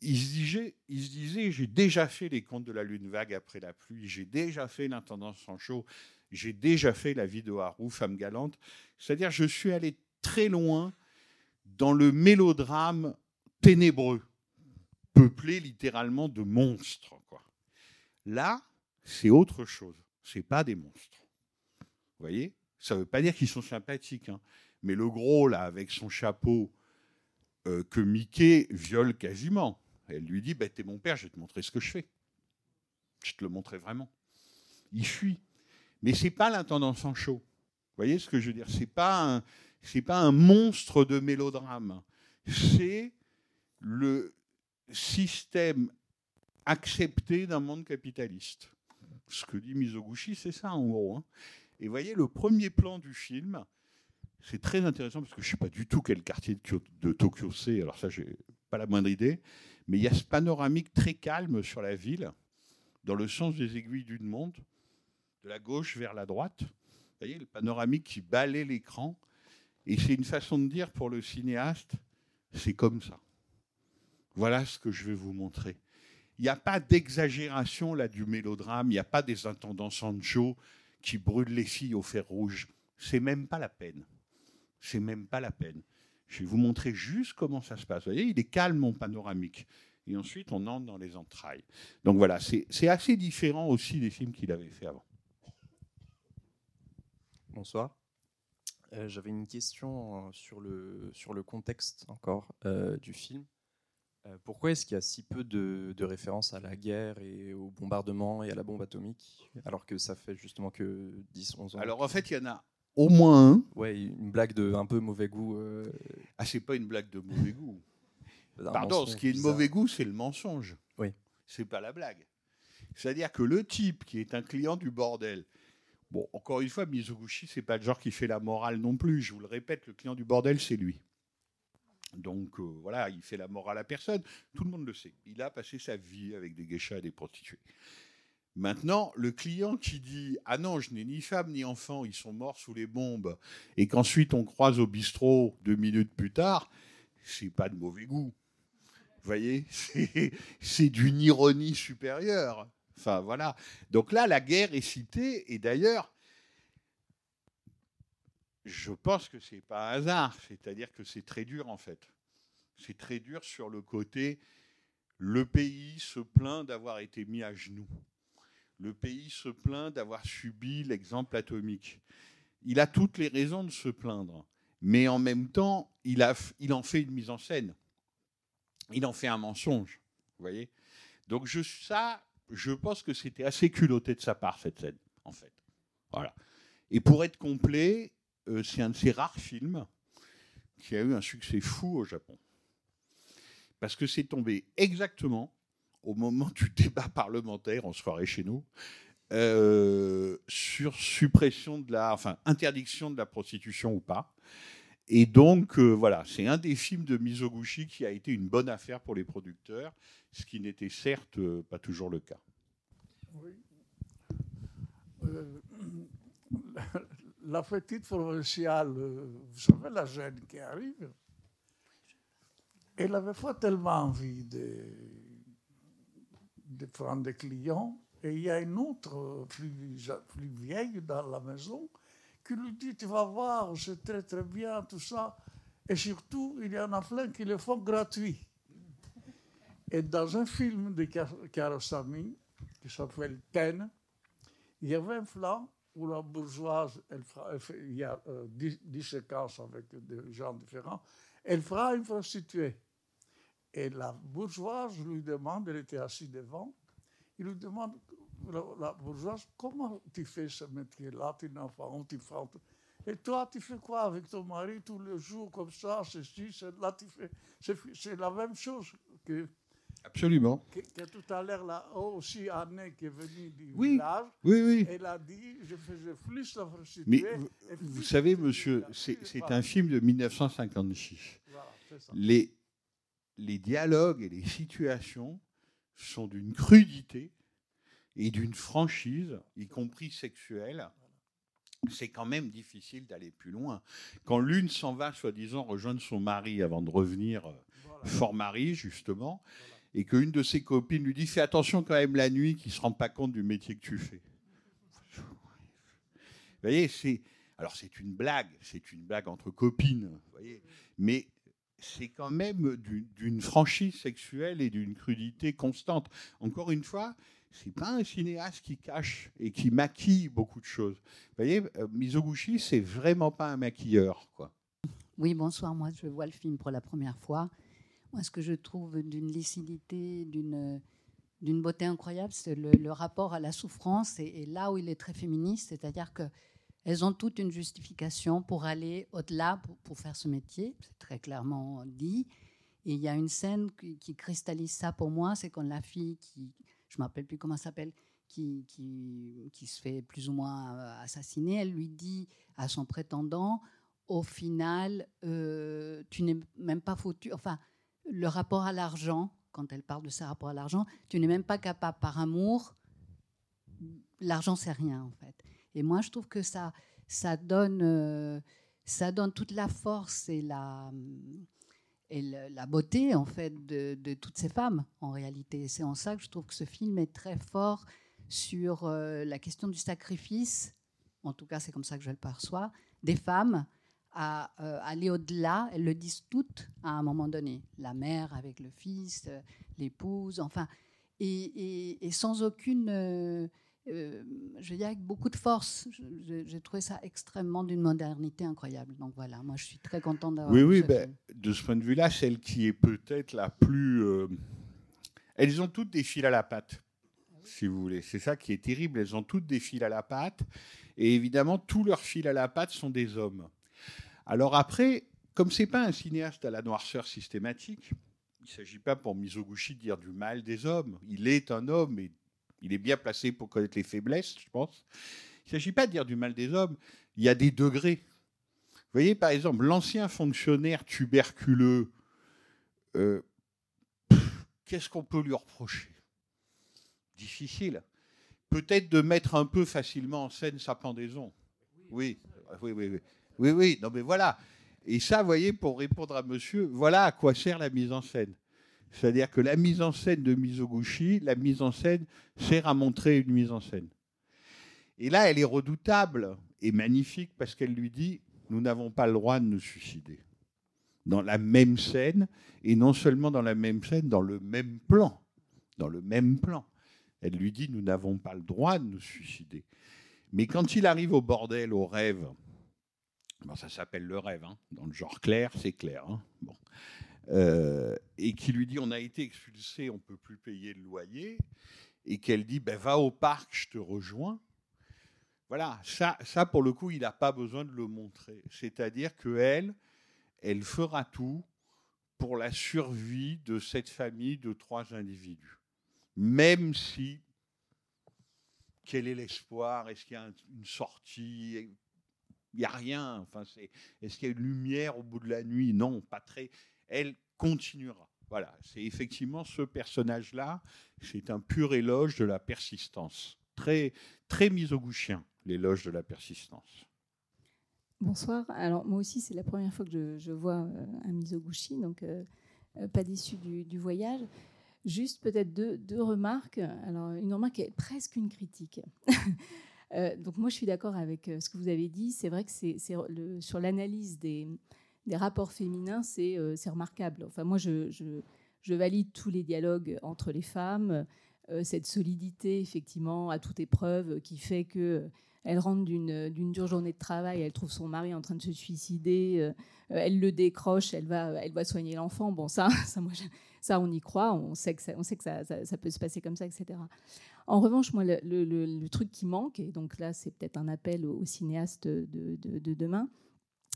il se disait, il se disait j'ai déjà fait les contes de la lune vague après la pluie, j'ai déjà fait l'intendant Sancho, j'ai déjà fait la vie de Haru, femme galante. C'est-à-dire, je suis allé très loin dans le mélodrame ténébreux, peuplé littéralement de monstres. Là, c'est autre chose. C'est pas des monstres. Vous voyez? Ça ne veut pas dire qu'ils sont sympathiques. hein. Mais le gros, là, avec son chapeau, euh, que Mickey viole quasiment. Elle lui dit, bah, t'es mon père, je vais te montrer ce que je fais. Je te le montrerai vraiment. Il fuit. Mais c'est pas l'intendant Sancho. Vous voyez ce que je veux dire? C'est pas un, c'est pas un monstre de mélodrame. C'est le système accepté d'un monde capitaliste. Ce que dit Mizoguchi, c'est ça en gros. hein. Et voyez, le premier plan du film, c'est très intéressant parce que je ne sais pas du tout quel quartier de, de Tokyo c'est, alors ça, j'ai pas la moindre idée. Mais il y a ce panoramique très calme sur la ville, dans le sens des aiguilles d'une montre, de la gauche vers la droite. Vous voyez, le panoramique qui balaie l'écran. Et c'est une façon de dire pour le cinéaste, c'est comme ça. Voilà ce que je vais vous montrer. Il n'y a pas d'exagération là du mélodrame, il n'y a pas des intendants Sancho qui brûlent les filles au fer rouge. C'est même pas la peine. C'est même pas la peine. Je vais vous montrer juste comment ça se passe. Vous voyez, il est calme mon panoramique. Et ensuite, on entre dans les entrailles. Donc voilà, c'est assez différent aussi des films qu'il avait fait avant. Bonsoir. Euh, J'avais une question euh, sur le, sur le contexte encore euh, du film. Euh, pourquoi est-ce qu'il y a si peu de, de références à la guerre et au bombardement et à la bombe atomique, alors que ça fait justement que 10-11 ans Alors en fait, il y en a au moins un. Ouais, une blague de un peu mauvais goût. euh, Ah, c'est pas une blague de mauvais goût. *laughs* Pardon, mensonge ce qui est de mauvais goût, c'est le mensonge. Oui. C'est pas la blague. C'est-à-dire que le type qui est un client du bordel, bon, encore une fois, Mizoguchi, c'est pas le genre qui fait la morale non plus. Je vous le répète, le client du bordel, c'est lui. Donc euh, voilà, il fait la morale à personne. Tout le monde le sait. Il a passé sa vie avec des geishas et des prostituées. Maintenant, le client qui dit Ah non, je n'ai ni femme ni enfant, ils sont morts sous les bombes, et qu'ensuite on croise au bistrot deux minutes plus tard, c'est pas de mauvais goût. Vous voyez *laughs* C'est- C'est d'une ironie supérieure. Enfin, voilà. Donc là, la guerre est citée, et d'ailleurs, je pense que c'est pas un hasard. C'est-à-dire que c'est très dur, en fait. C'est très dur sur le côté le pays se plaint d'avoir été mis à genoux. Le pays se plaint d'avoir subi l'exemple atomique. Il a toutes les raisons de se plaindre, mais en même temps, il, en fait une mise en scène. Il en fait un mensonge. Vous voyez Donc je, ça, je pense que c'était assez culotté de sa part, cette scène, en fait. Voilà. Et pour être complet, euh, c'est un de ces rares films qui a eu un succès fou au Japon. Parce que c'est tombé exactement au moment du débat parlementaire, se croirait chez nous, euh, sur suppression de la, enfin interdiction de la prostitution ou pas. Et donc euh, voilà, c'est un des films de Mizoguchi qui a été une bonne affaire pour les producteurs, ce qui n'était certes euh, pas toujours le cas. Oui. Euh, *clears throat* la petite provinciale, euh, vous savez, la jeune qui arrive, elle avait pas tellement envie de, de prendre des clients. Et il y a une autre plus, plus vieille dans la maison qui lui dit Tu vas voir, c'est très très bien, tout ça. Et surtout, il y en a plein qui le font gratuit. Et dans un film de Kar- Karosami, qui s'appelle Ten, il y avait un plan où la bourgeoise, il y a euh, dix, dix séquences avec des gens différents, elle fera une prostituée. Et la bourgeoise lui demande, elle était assise devant, il lui demande, la, la bourgeoise, comment tu fais ce métier-là, tu n'as pas honte, tu honte. Et toi, tu fais quoi avec ton mari tous les jours comme ça, ceci, cela, tu fais. C'est la même chose que, Absolument. que, que tout à l'heure, là, aussi Anne qui est venue du Oui, village, oui, oui. elle a dit, je faisais plus la prostituée. Mais vous, savez, monsieur, c'est un film de 1956. Voilà, c'est ça. Les, les dialogues et les situations sont d'une crudité et d'une franchise, y compris sexuelle. C'est quand même difficile d'aller plus loin. Quand l'une s'en va, soi-disant, rejoindre son mari avant de revenir euh, fort mari, justement, et qu'une de ses copines lui dit Fais attention quand même la nuit, qu'il ne se rende pas compte du métier que tu fais. Vous voyez, c'est. Alors, c'est une blague, c'est une blague entre copines, vous voyez, mais c'est quand même d'une d'une franchise sexuelle et d'une crudité constante. Encore une fois, c'est pas un cinéaste qui cache et qui maquille beaucoup de choses. Vous voyez, euh, Mizoguchi, c'est vraiment pas un maquilleur, quoi. Oui, bonsoir. Moi, je vois le film pour la première fois. Moi, ce que je trouve d'une lucidité, d'une d'une beauté incroyable, c'est le, rapport à la souffrance et, là où il est très féministe, c'est-à-dire que elles ont toute une justification pour aller au-delà, pour, faire ce métier. C'est très clairement dit. Et il y a une scène qui, cristallise ça pour moi, c'est quand la fille qui, je ne me rappelle plus comment elle s'appelle, qui, qui, qui se fait plus ou moins euh, assassiner, elle lui dit à son prétendant, au final, euh, tu n'es même pas foutu. Enfin, le rapport à l'argent quand elle parle de ses rapports à l'argent. Tu n'es même pas capable, par amour, l'argent c'est rien en fait. Et moi, je trouve que ça, ça donne, euh, ça donne toute la force et la et la beauté en fait de, de, toutes ces femmes en réalité. C'est en ça que je trouve que ce film est très fort sur euh, la question du sacrifice. En tout cas, c'est comme ça que je le perçois des femmes à euh, aller au-delà. Elles le disent toutes à un moment donné. La mère avec le fils, euh, l'épouse, enfin, et, et, sans aucune, euh, je veux dire, avec beaucoup de force. J'ai trouvé ça extrêmement d'une modernité incroyable. Donc voilà, moi je suis très contente d'avoir. Oui, oui, ben, de ce point de vue-là, celle qui est peut-être la plus. elles ont toutes des fils à la patte si vous voulez. C'est ça qui est terrible. Elles ont toutes des fils à la patte. Et évidemment, tous leurs fils à la patte sont des hommes. Alors après, comme c'est pas un cinéaste à la noirceur systématique, il ne s'agit pas pour Mizoguchi de dire du mal des hommes. Il est un homme et il est bien placé pour connaître les faiblesses, je pense. Il ne s'agit pas de dire du mal des hommes. Il y a des degrés. Vous voyez, par exemple, l'ancien fonctionnaire tuberculeux, euh, qu'est-ce qu'on peut lui reprocher? Difficile peut-être de mettre un peu facilement en scène sa pendaison. Oui, oui, oui, oui. Oui, oui, non mais voilà. Et ça, vous voyez, pour répondre à monsieur, voilà à quoi sert la mise en scène. C'est-à-dire que la mise en scène de Mizoguchi, la mise en scène sert à montrer une mise en scène. Et là, elle est redoutable et magnifique parce qu'elle lui dit Nous n'avons pas le droit de nous suicider. Dans la même scène, et non seulement dans la même scène, dans le même plan. Dans le même plan. Elle lui dit Nous n'avons pas le droit de nous suicider. Mais quand il arrive au bordel, au rêve, ça s'appelle le rêve, hein, dans le genre clair, c'est clair. Hein, bon. Euh, et qui lui dit On a été expulsé, on ne peut plus payer le loyer. Et qu'elle dit ben, Va au parc, je te rejoins. Voilà, ça, ça pour le coup, il n'a pas besoin de le montrer. C'est-à-dire qu'elle, elle fera tout pour la survie de cette famille de trois individus même si, quel est l'espoir? Est-ce qu'il y a une sortie? Il n'y a rien. Enfin, est-ce qu'il y a une lumière au bout de la nuit? Non, pas très. Elle continuera. Voilà, c'est effectivement ce personnage-là, c'est un pur éloge de la persistance. Très, très misogouchien, l'éloge de la persistance. Bonsoir. Alors, moi aussi, c'est la première fois que je, vois euh, un Misoguchi, donc euh, euh, pas déçu du, du voyage. Juste peut-être deux, remarques. Alors, une remarque est presque une critique. *laughs* Euh, donc, moi, je suis d'accord avec euh, ce que vous avez dit. C'est vrai que sur l'analyse des, rapports féminins, euh, c'est, remarquable. Enfin, moi, je, je, valide tous les dialogues entre les femmes, cette solidité, effectivement, à toute épreuve, qui fait que elle rentre d'une, dure journée de travail, elle trouve son mari en train de se suicider, elle le décroche, elle va, elle va soigner l'enfant. Bon, ça, *laughs* ça moi, ça, on y croit, on sait que ça, ça, peut se passer comme ça, etc. En revanche, moi, le, truc qui manque, et donc là, c'est peut-être un appel aux, cinéastes de, de, demain,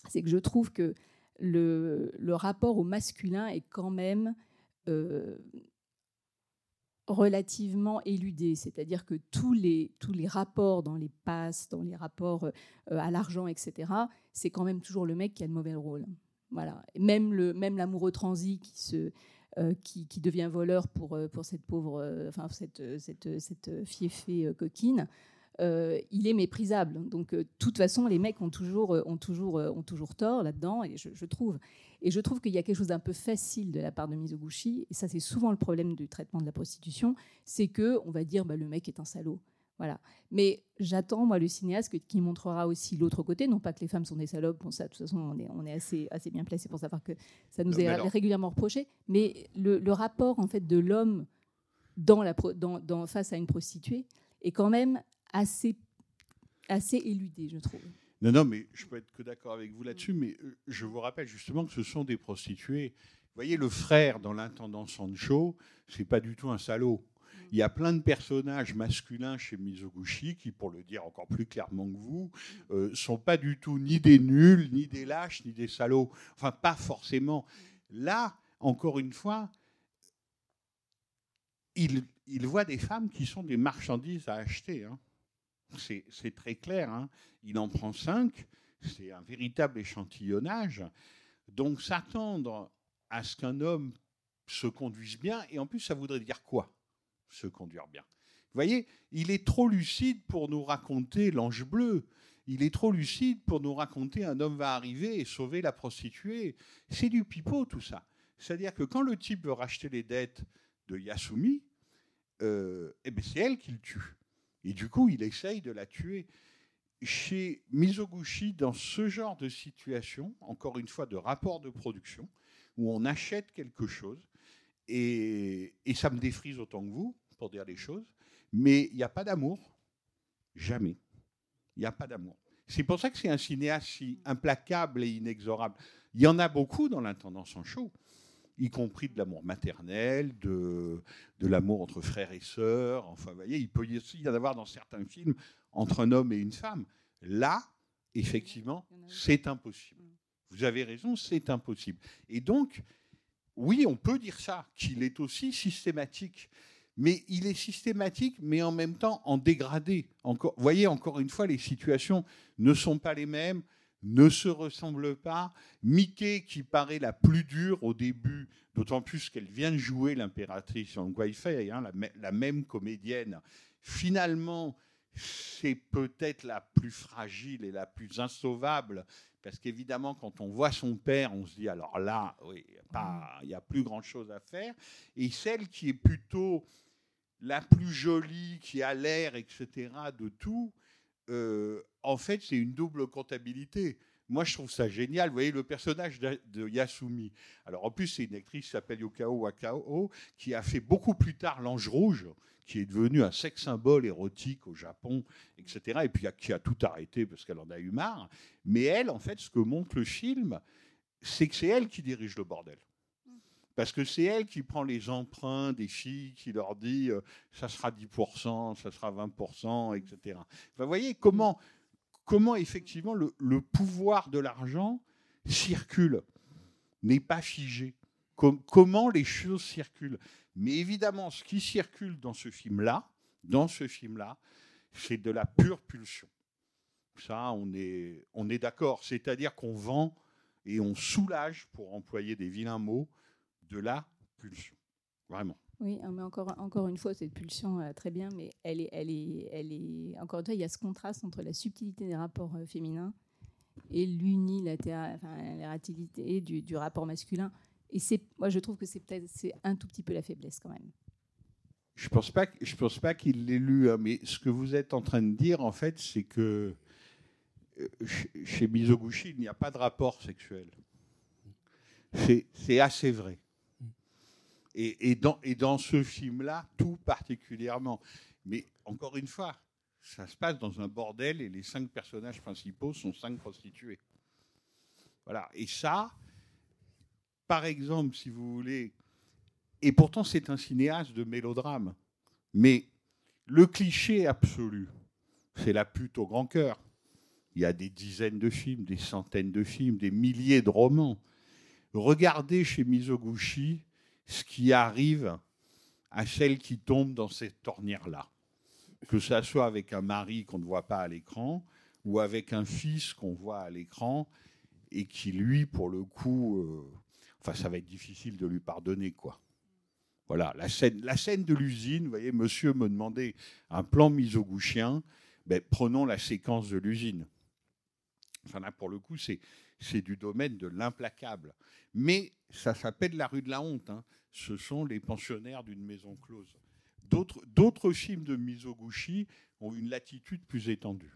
c'est que je trouve que le, rapport au masculin est quand même euh, relativement éludé. C'est-à-dire que tous les, rapports dans les passes, dans les rapports euh, à l'argent, etc., c'est quand même toujours le mec qui a le mauvais rôle. Voilà. Même l'amoureux transi qui se, euh, qui, devient voleur pour, euh, pour cette pauvre, euh, enfin cette, cette, cette fiefée coquine. il est méprisable. Donc, de toute façon, les mecs ont toujours, ont toujours, ont toujours tort là-dedans, et je, trouve. Et je trouve qu'il y a quelque chose d'un peu facile de la part de Mizoguchi, et ça, c'est souvent le problème du traitement de la prostitution, c'est que on va dire, bah, le mec est un salaud. Voilà. Mais j'attends, moi, le cinéaste qui montrera aussi l'autre côté. Non pas que les femmes sont des salopes, bon, ça, de toute façon, on est, on est assez, assez bien placé pour savoir que ça nous est régulièrement reproché. Mais le, rapport, en fait, de l'homme dans la, dans, dans, face à une prostituée est quand même assez, assez éludé, je trouve. Non, non, mais je peux être que d'accord avec vous là-dessus, mais euh, je vous rappelle justement que ce sont des prostituées. Vous voyez, le frère dans l'intendant Sancho, c'est pas du tout un salaud. Il y a plein de personnages masculins chez Mizoguchi qui, pour le dire encore plus clairement que vous, euh, sont pas du tout ni des nuls, ni des lâches, ni des salauds. Enfin, pas forcément. Là, encore une fois, il, voit des femmes qui sont des marchandises à acheter. Hein. C'est très clair. Hein. Il en prend cinq. C'est un véritable échantillonnage. Donc s'attendre à ce qu'un homme se conduisent bien. Et en plus, ça voudrait dire quoi? Se conduire bien. Vous voyez, il est trop lucide pour nous raconter l'ange bleu. Il est trop lucide pour nous raconter un homme va arriver et sauver la prostituée. C'est du pipeau tout ça. C'est-à-dire que quand le type veut racheter les dettes de Yasumi, euh, eh ben c'est elle qui le tue. Et du coup, il essaye de la tuer. Chez Mizoguchi, dans ce genre de situation, encore une fois de rapport de production, où on achète quelque chose, et, et ça me défrise autant que vous, pour dire les choses, mais il n'y a pas d'amour. Jamais. Il n'y a pas d'amour. C'est pour ça que c'est un cinéaste si implacable et inexorable. Il y en a beaucoup dans l'intendance en show, y compris de l'amour maternel, de, de l'amour entre frères et sœurs. Enfin, vous voyez, il peut aussi y en avoir dans certains films entre un homme et une femme. Là, effectivement, c'est impossible. Vous avez raison, c'est impossible. Et donc, oui, on peut dire ça, qu'il est aussi systématique mais il est systématique, mais en même temps en dégradé. Encore, voyez, encore une fois, les situations ne sont pas les mêmes, ne se ressemblent pas. Mickey, qui paraît la plus dure au début, d'autant plus qu'elle vient de jouer l'impératrice en Guaifei, hein, la, même comédienne, finalement, c'est peut-être la plus fragile et la plus insauvable, parce qu'évidemment, quand on voit son père, on se dit, alors là, oui, il n'y a plus grand-chose à faire. Et celle qui est plutôt la plus jolie, qui a l'air, etc., de tout, euh, en fait, c'est une double comptabilité. Moi, je trouve ça génial. Vous voyez, le personnage de Yasumi. Alors, en plus, c'est une actrice qui s'appelle Yokao Wakao, qui a fait beaucoup plus tard L'Ange Rouge, qui est devenu un sex symbole érotique au Japon, etc. Et puis, qui a tout arrêté parce qu'elle en a eu marre. Mais elle, en fait, ce que montre le film, c'est que c'est elle qui dirige le bordel. Parce que c'est elle qui prend les emprunts des filles, qui leur dit euh, ça sera 10%, ça sera 20%, etc. vous voyez comment, comment effectivement le, pouvoir de l'argent circule, n'est pas figé. comment les choses circulent. Mais évidemment, ce qui circule dans ce film-là, dans ce film-là, c'est de la pure pulsion. Ça, on est, on est d'accord. C'est-à-dire qu'on vend et on soulage, pour employer des vilains mots, de la pulsion. Vraiment. Oui, hein, mais encore, encore une fois, cette pulsion, euh, très bien, mais elle est, elle, est, elle est. Encore une fois, il y a ce contraste entre la subtilité des rapports euh, féminins et l'unilatéralité du, du rapport masculin. Et moi, je trouve que c'est peut-être un tout petit peu la faiblesse quand même. Je pense pas, je pense pas qu'il l'ait lu, hein, mais ce que vous êtes en train de dire, en fait, c'est que euh, chez Mizoguchi, il n'y a pas de rapport sexuel. C'est assez vrai. Et, dans, dans ce film-là, tout particulièrement. Mais encore une fois, ça se passe dans un bordel et les cinq personnages principaux sont cinq prostituées. Voilà. Et ça, par exemple, si vous voulez, et pourtant c'est un cinéaste de mélodrame, mais le cliché absolu, c'est la pute au grand cœur. Il y a des dizaines de films, des centaines de films, des milliers de romans. Regardez chez Mizoguchi ce qui arrive à celle qui tombe dans cette tornière-là. Que ça soit avec un mari qu'on ne voit pas à l'écran ou avec un fils qu'on voit à l'écran et qui, lui, pour le coup, euh, enfin, ça va être difficile de lui pardonner, quoi. Voilà, la scène, la scène de l'usine, vous voyez, monsieur me demandait un plan misoguchien, ben, prenons la séquence de l'usine. Enfin, là, pour le coup, c'est, c'est du domaine de l'implacable. Mais ça s'appelle la rue de la honte. Hein. Ce sont les pensionnaires d'une maison close. D'autres, films de Mizoguchi ont une latitude plus étendue.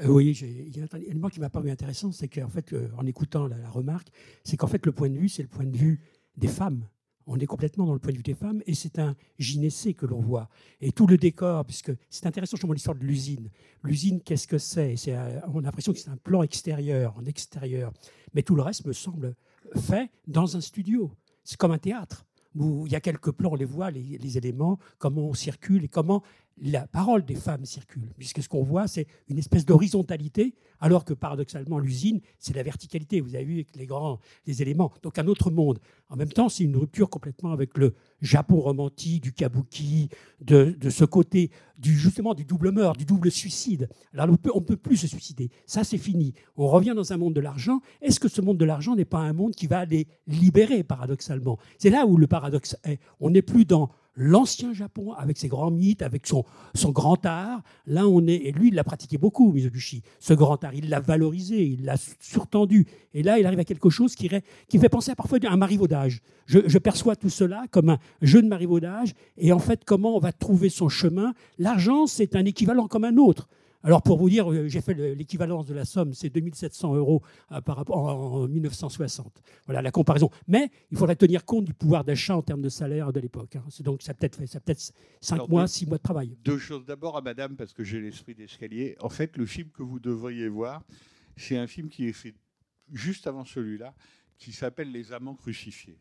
Euh, oui, il y a un élément qui m'a paru intéressant, c'est qu'en fait, en écoutant la, remarque, c'est qu'en fait, le point de vue, c'est le point de vue des femmes. On est complètement dans le point de vue des femmes et c'est un gynécée que l'on voit. Et tout le décor, puisque c'est intéressant justement l'histoire de l'usine. L'usine, qu'est-ce que c'est? Euh, On a l'impression que c'est un plan extérieur, en extérieur. Mais tout le reste me semble fait dans un studio. C'est comme un théâtre où il y a quelques plans, on les voit, les, les éléments, comment on circule et comment la parole des femmes circule, puisque ce qu'on voit, c'est une espèce d'horizontalité, alors que paradoxalement, l'usine, c'est la verticalité. Vous avez vu les grands les éléments. Donc un autre monde. En même temps, c'est une rupture complètement avec le Japon romantique, du kabuki, de, ce côté du, justement du double meurtre, du double suicide. Alors on on peut plus se suicider. Ça, c'est fini. On revient dans un monde de l'argent. Est-ce que ce monde de l'argent n'est pas un monde qui va les libérer, paradoxalement? C'est là où le paradoxe est. On n'est plus dans l'ancien Japon avec ses grands mythes, avec son, son grand art. Là, on est, et lui, il l'a pratiqué beaucoup, Mizoguchi, ce grand art. Il l'a valorisé, il l'a surtendu. Et là, il arrive à quelque chose qui, fait penser parfois à un marivaudage. Je, je, perçois tout cela comme un jeu de marivaudage. Et en fait, comment on va trouver son chemin? L'argent, c'est un équivalent comme un autre. Alors pour vous dire, euh, j'ai fait l'équivalence de la somme, c'est 2700 euros euh, par rapport en 1960. Voilà la comparaison. Mais il faudrait tenir compte du pouvoir d'achat en termes de salaire de l'époque. hein. C'est Donc ça peut-être fait, ça peut être 5 Alors, mois, deux- 6 mois de travail. Deux choses. D'abord à madame, parce que j'ai l'esprit d'escalier. En fait, le film que vous devriez voir, c'est un film qui est fait juste avant celui-là, qui s'appelle Les Amants crucifiés.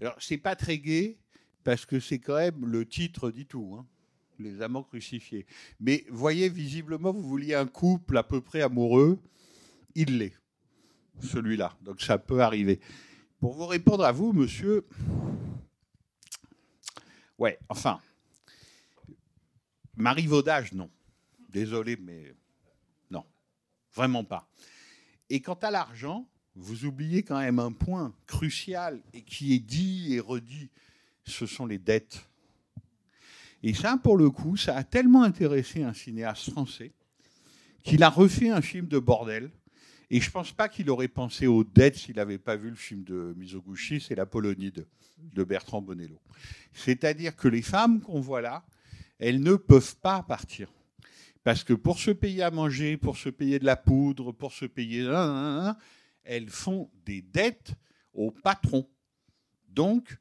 Alors, c'est pas très gai, parce que c'est quand même le titre dit tout. hein. Les amants crucifiés. Mais voyez, visiblement, vous vouliez un couple à peu près amoureux. Il l'est, celui-là. Donc ça peut arriver. Pour vous répondre à vous, monsieur, ouais, enfin, marivaudage, non. Désolé, mais non, vraiment pas. Et quant à l'argent, vous oubliez quand même un point crucial et qui est dit et redit, ce sont les dettes. Et ça, pour le coup, ça a tellement intéressé un cinéaste français qu'il a refait un film de bordel. Et je ne pense pas qu'il aurait pensé aux dettes s'il n'avait pas vu le film de Mizoguchi, c'est La Polonide de Bertrand Bonello. C'est-à-dire que les femmes qu'on voit là, elles ne peuvent pas partir. Parce que pour se payer à manger, pour se payer de la poudre, pour se payer... elles font des dettes au patron. Donc,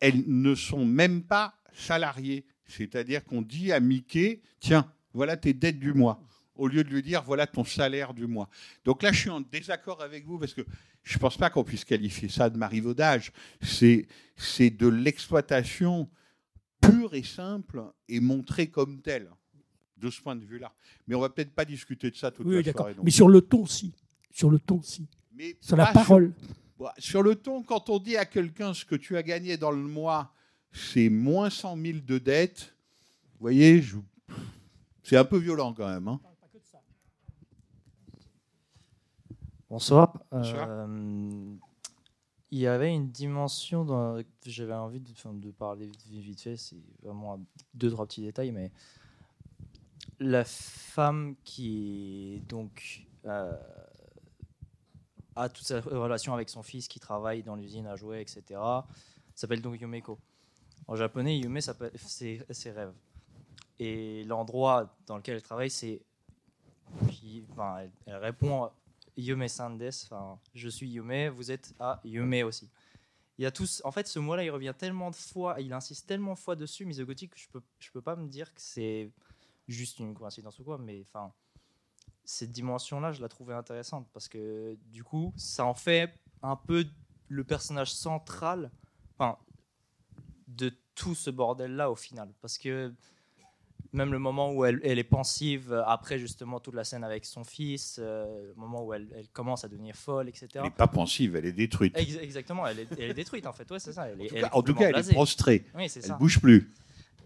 elles ne sont même pas salariées. C'est-à-dire qu'on dit à Mickey, tiens, voilà tes dettes du mois, au lieu de lui dire, voilà ton salaire du mois. Donc là, je suis en désaccord avec vous, parce que je ne pense pas qu'on puisse qualifier ça de marivaudage. C'est, c'est de l'exploitation pure et simple et montrée comme telle, de ce point de vue-là. Mais on va peut-être pas discuter de ça toute Oui, la soirée. Mais sur le ton, si. Sur le ton, si. Mais sur la parole. Bon, Sur le ton, quand on dit à quelqu'un ce que tu as gagné dans le mois, c'est moins 100 000 de dettes, vous voyez, je- c'est un peu violent quand même. hein. Bonsoir. Bonsoir. Euh, il y avait une dimension dans, que j'avais envie de, enfin, de parler vite, vite fait, c'est vraiment deux, trois petits détails, mais la femme qui donc euh, a toute sa relation avec son fils qui travaille dans l'usine à jouets, etc., s'appelle donc Yumeko. En japonais, Yume, c'est ses rêves. Et l'endroit dans lequel elle travaille, c'est enfin, elle, répond Yume Sandes, enfin, je suis Yume, vous êtes à Yume aussi. Il y a tous, en fait, ce mot-là, il revient tellement de fois, il insiste tellement de fois dessus, Mizoguchi, que je peux, je peux pas me dire que c'est juste une coïncidence ou quoi, mais enfin, cette dimension-là, je la trouvais intéressante parce que du coup, ça en fait un peu le personnage central, enfin, de tout ce bordel-là au final, parce que même le moment où elle, elle est pensive euh, après justement toute la scène avec son fils, euh, le moment où elle, elle commence à devenir folle, etc. Elle n'est pas pensive, elle est détruite. Ex- exactement, elle est, elle est détruite en fait, ouais, c'est ça. Elle est, En tout elle cas- est en tout cas, elle est prostrée. Oui, Elle ça. bouge plus.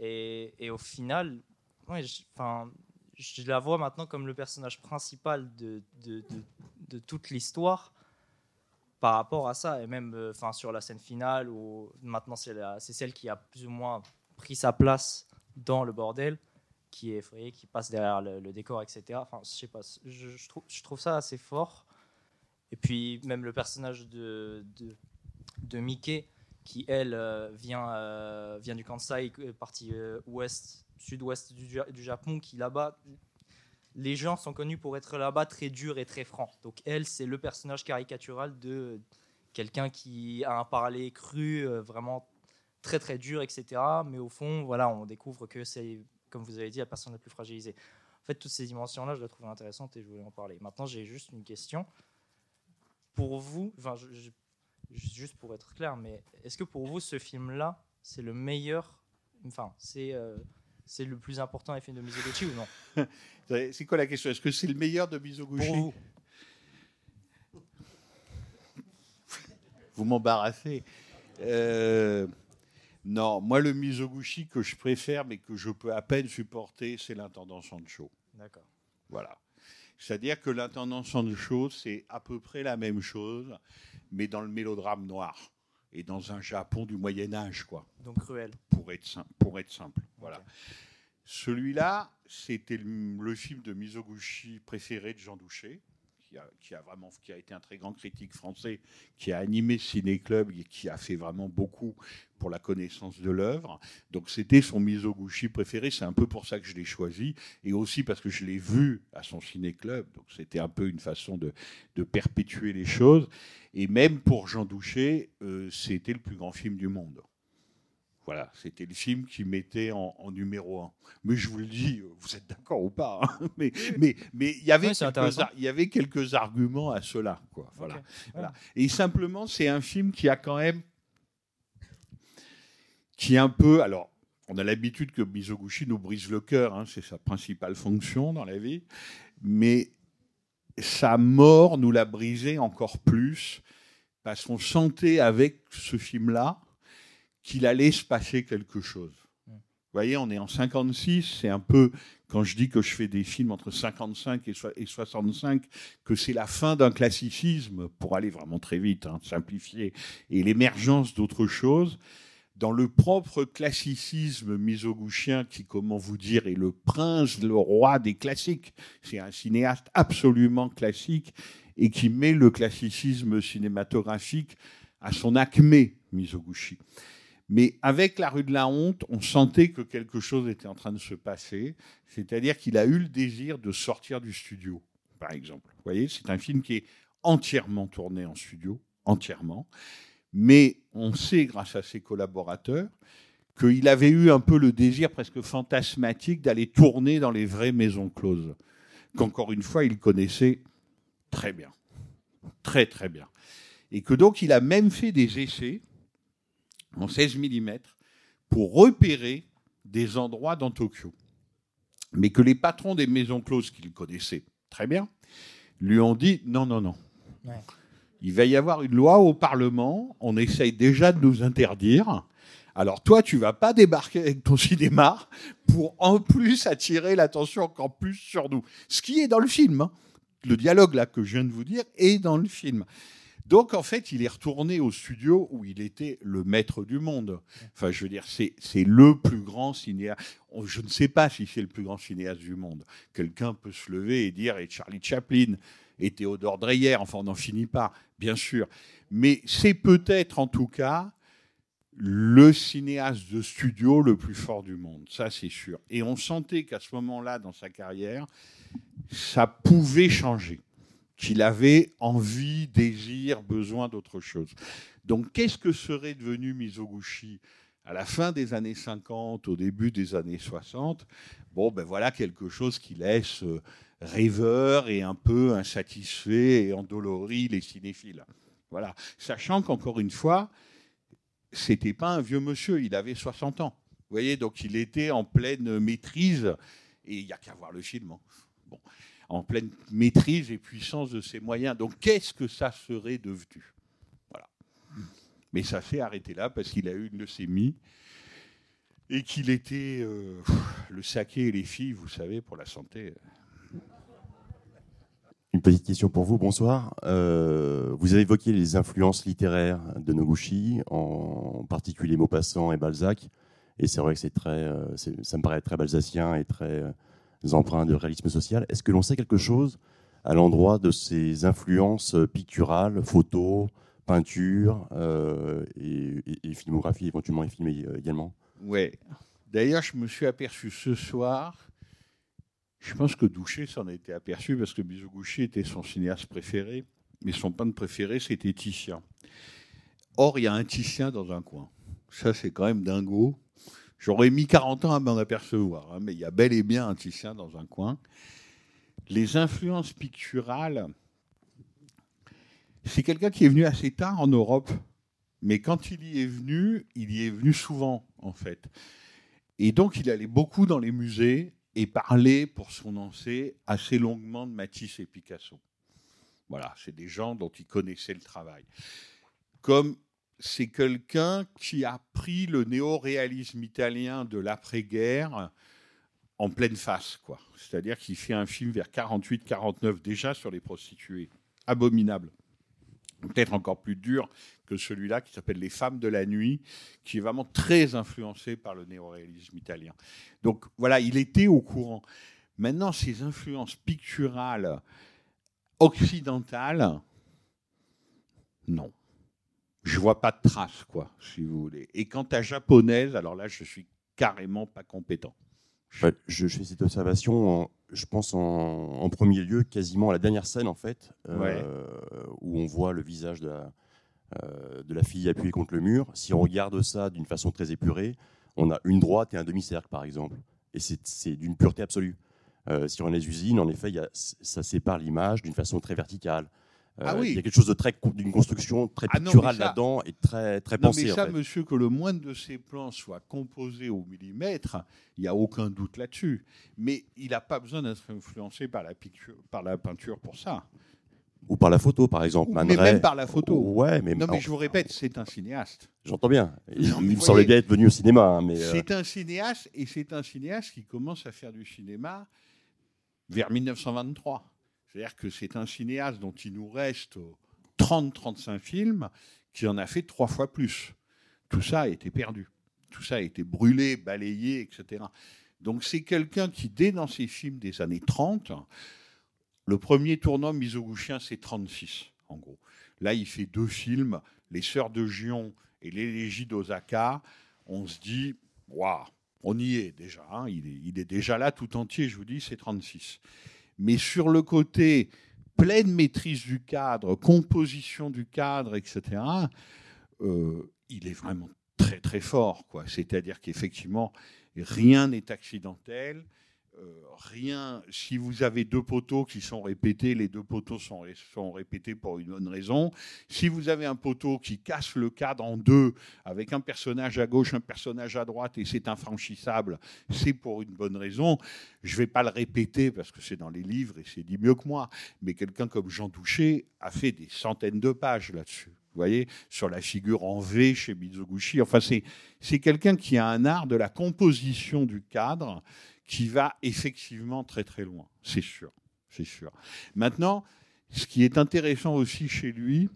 Et, et au final, ouais, enfin, je la vois maintenant comme le personnage principal de, de, toute l'histoire par rapport à ça. Et même euh, enfin, sur la scène finale, où maintenant c'est la- c'est celle qui a plus ou moins pris sa place dans le bordel, qui est effrayée, qui passe derrière le, décor, etc. Enfin, je sais pas, je, trouve, je trouve ça assez fort. Et puis même le personnage de, de, Mickey, qui elle euh, vient, euh, vient du Kansai, euh, partie ouest, sud-ouest du, Ja- du Japon, qui là-bas, les gens sont connus pour être là-bas très durs et très francs. Donc elle, c'est le personnage caricatural de quelqu'un qui a un parler cru, euh, vraiment très très dur, etc. Mais au fond, voilà, on découvre que c'est, comme vous avez dit, la personne la plus fragilisée. En fait, toutes ces dimensions-là, je les trouvais intéressantes et je voulais en parler. Maintenant, j'ai juste une question. Pour vous, enfin, juste pour être clair, mais est-ce que pour vous, ce film-là, c'est le meilleur, enfin, c'est euh, c'est le plus important films de Mizoguchi ou non *laughs* C'est quoi la question? Est-ce que c'est le meilleur de Mizoguchi? Pour vous. *laughs* vous m'embarrassez. Euh, non, moi, le Mizoguchi que je préfère, mais que je peux à peine supporter, c'est l'intendant Sancho. D'accord. Voilà. C'est-à-dire que l'intendant Sancho, c'est à peu près la même chose, mais dans le mélodrame noir et dans un Japon du Moyen Âge, quoi. Donc cruel. Pour être simple. Pour être simple. Voilà. Celui-là, c'était le, le film de Mizoguchi préféré de Jean Douché, qui a, vraiment, qui a été un très grand critique français, qui a animé Ciné Club et qui a fait vraiment beaucoup pour la connaissance de l'œuvre. Donc c'était son Mizoguchi préféré. C'est un peu pour ça que je l'ai choisi, et aussi parce que je l'ai vu à son Ciné Club. Donc c'était un peu une façon de, de perpétuer les choses. Et même pour Jean Douché, euh, c'était le plus grand film du monde. Voilà, c'était le film qui mettait en, en numéro un. Mais je vous le dis, vous êtes d'accord ou pas hein Mais mais mais il y avait quelques intéressant. ar- il y avait quelques arguments à cela, quoi. Voilà. Et simplement, c'est un film qui a quand même qui est un peu alors. On a l'habitude que Mizoguchi nous brise le cœur, hein, c'est sa principale fonction dans la vie, mais sa mort nous l'a brisé encore plus parce qu'on sentait avec ce film-là qu'il allait se passer quelque chose. Vous voyez, on est en 56, c'est un peu, quand je dis que je fais des films entre 55 et so- et 65, que c'est la fin d'un classicisme, pour aller vraiment très vite, hein, simplifier, et l'émergence d'autre chose. Dans le propre classicisme misoguchien, qui, comment vous dire, est le prince, le roi des classiques, c'est un cinéaste absolument classique et qui met le classicisme cinématographique à son acmé, Mizoguchi. Mais avec La rue de la honte, on sentait que quelque chose était en train de se passer, c'est-à-dire qu'il a eu le désir de sortir du studio, par exemple. Vous voyez, c'est un film qui est entièrement tourné en studio, entièrement. Mais on sait, grâce à ses collaborateurs, qu'il avait eu un peu le désir presque fantasmatique d'aller tourner dans les vraies maisons closes, qu'encore une fois, il connaissait très bien. Très, très bien. Et que donc, il a même fait des essais en 16 mm pour repérer des endroits dans Tokyo. Mais que les patrons des maisons closes qu'il connaissait très bien lui ont dit non, non, non. Ouais. Il va y avoir une loi au Parlement, on essaye déjà de nous interdire. Alors toi, tu vas pas débarquer avec ton cinéma pour en plus attirer l'attention encore plus sur nous. Ce qui est dans le film. hein. Le dialogue là que je viens de vous dire est dans le film. Donc en fait, il est retourné au studio où il était le maître du monde. Enfin, je veux dire, c'est le plus grand cinéaste. Je ne sais pas si c'est le plus grand cinéaste du monde. Quelqu'un peut se lever et dire et Charlie Chaplin et Théodore Dreyer. Enfin, on n'en finit pas, bien sûr. Mais c'est peut-être en tout cas le cinéaste de studio le plus fort du monde, ça c'est sûr. Et on sentait qu'à ce moment-là dans sa carrière, ça pouvait changer, qu'il avait envie, désir, besoin d'autre chose. Donc qu'est-ce que serait devenu Mizoguchi à la fin des années 50, au début des années 60 Bon, ben voilà quelque chose qui laisse euh, rêveur et un peu insatisfait et endolori les cinéphiles. Voilà, sachant qu'encore une fois, c'était pas un vieux monsieur, il avait 60 ans. Vous voyez, donc il était en pleine maîtrise, et il n'y a qu'à voir le film. hein. Bon, en pleine maîtrise et puissance de ses moyens. Donc qu'est-ce que ça serait devenu? Voilà. Mais ça s'est arrêté là parce qu'il a eu une leucémie et qu'il était euh, le saké et les filles, vous savez, pour la santé. Une petite question pour vous, bonsoir. Euh, vous avez évoqué les influences littéraires de Noguchi, en particulier Maupassant et Balzac. Et c'est vrai que c'est très, euh, ça me paraît très balzacien et très euh, empreint de réalisme social. Est-ce que l'on sait quelque chose à l'endroit de ces influences picturales, photos, peintures euh, et, filmographie, éventuellement et filmé euh, également? Ouais. D'ailleurs, je me suis aperçu ce soir, je pense que Douché s'en était aperçu parce que Mizoguchi était son cinéaste préféré, mais son peintre préféré, c'était Titien. Or, il y a un Titien dans un coin. Ça, c'est quand même dingo. J'aurais mis 40 ans à m'en apercevoir, hein, mais il y a bel et bien un Titien dans un coin. Les influences picturales, c'est quelqu'un qui est venu assez tard en Europe, mais quand il y est venu, il y est venu souvent, en fait. Et donc, il allait beaucoup dans les musées et parlait, pour son lancé, assez longuement de Matisse et Picasso. Voilà, c'est des gens dont il connaissait le travail. comme c'est quelqu'un qui a pris le néo-réalisme italien de l'après-guerre en pleine face, quoi. C'est-à-dire qu'il fait un film vers 48-49 déjà sur les prostituées, abominable, peut-être encore plus dur que celui-là qui s'appelle Les femmes de la nuit, qui est vraiment très influencé par le néo-réalisme italien. Donc voilà, il était au courant. Maintenant, ces influences picturales occidentales, non. Je vois pas de traces, quoi, si vous voulez. Et quant à japonaise, alors là, je suis carrément pas compétent. Ouais, je, je fais cette observation, en- je pense en, en premier lieu, quasiment à la dernière scène en fait, euh, Ouais. où on voit le visage de la, euh, de la fille appuyée contre le mur. Si on regarde ça d'une façon très épurée, on a une droite et un demi-cercle par exemple. Et c'est d'une pureté absolue. Euh, si on les usines, en effet, il y a- ça sépare l'image d'une façon très verticale. Euh, Ah oui. Il y a quelque chose de très d'une construction très Ah non, mais picturale là-dedans et très très Non, pensée. mais en ça, fait. monsieur, que le moindre de ces plans soit composé au millimètre, il n'y a aucun doute là-dessus. Mais il n'a pas besoin d'être influencé par la, picture, par la peinture pour ça. Ou par la photo, par exemple. Mais Ray. même par la photo. Ouais, mais non, mais je vous répète, c'est un cinéaste. J'entends bien. Il, Non, mais il me vous semblait bien être venu au cinéma, hein, mais euh, C'est un cinéaste, et c'est un cinéaste qui commence à faire du cinéma vers 1923. C'est-à-dire que c'est un cinéaste dont il nous reste 30-35 films, qui en a fait trois fois plus. Tout ça a été perdu. Tout ça a été brûlé, balayé, etc. Donc c'est quelqu'un qui, dès dans ses films des années 30, le premier tournant Misoguchien, c'est 36, en gros. Là, il fait deux films, Les Sœurs de Gion et L'élégie d'Osaka. On se dit, waouh, on y est déjà. hein, il, est, il est déjà là tout entier, je vous dis, c'est 36. Mais sur le côté pleine maîtrise du cadre, composition du cadre, etc., euh, il est vraiment très très fort. C'est-à-dire qu'effectivement, rien n'est accidentel. Euh, rien, si vous avez deux poteaux qui sont répétés, les deux poteaux sont, sont répétés pour une bonne raison. Si vous avez un poteau qui casse le cadre en deux, avec un personnage à gauche, un personnage à droite, et c'est infranchissable, c'est pour une bonne raison. Je ne vais pas le répéter parce que c'est dans les livres et c'est dit mieux que moi, mais quelqu'un comme Jean Touché a fait des centaines de pages là-dessus. Vous voyez, sur la figure en V chez Mizoguchi. Enfin, c'est quelqu'un qui a un art de la composition du cadre qui va effectivement très très loin. C'est sûr. C'est sûr. Maintenant, ce qui est intéressant aussi chez lui,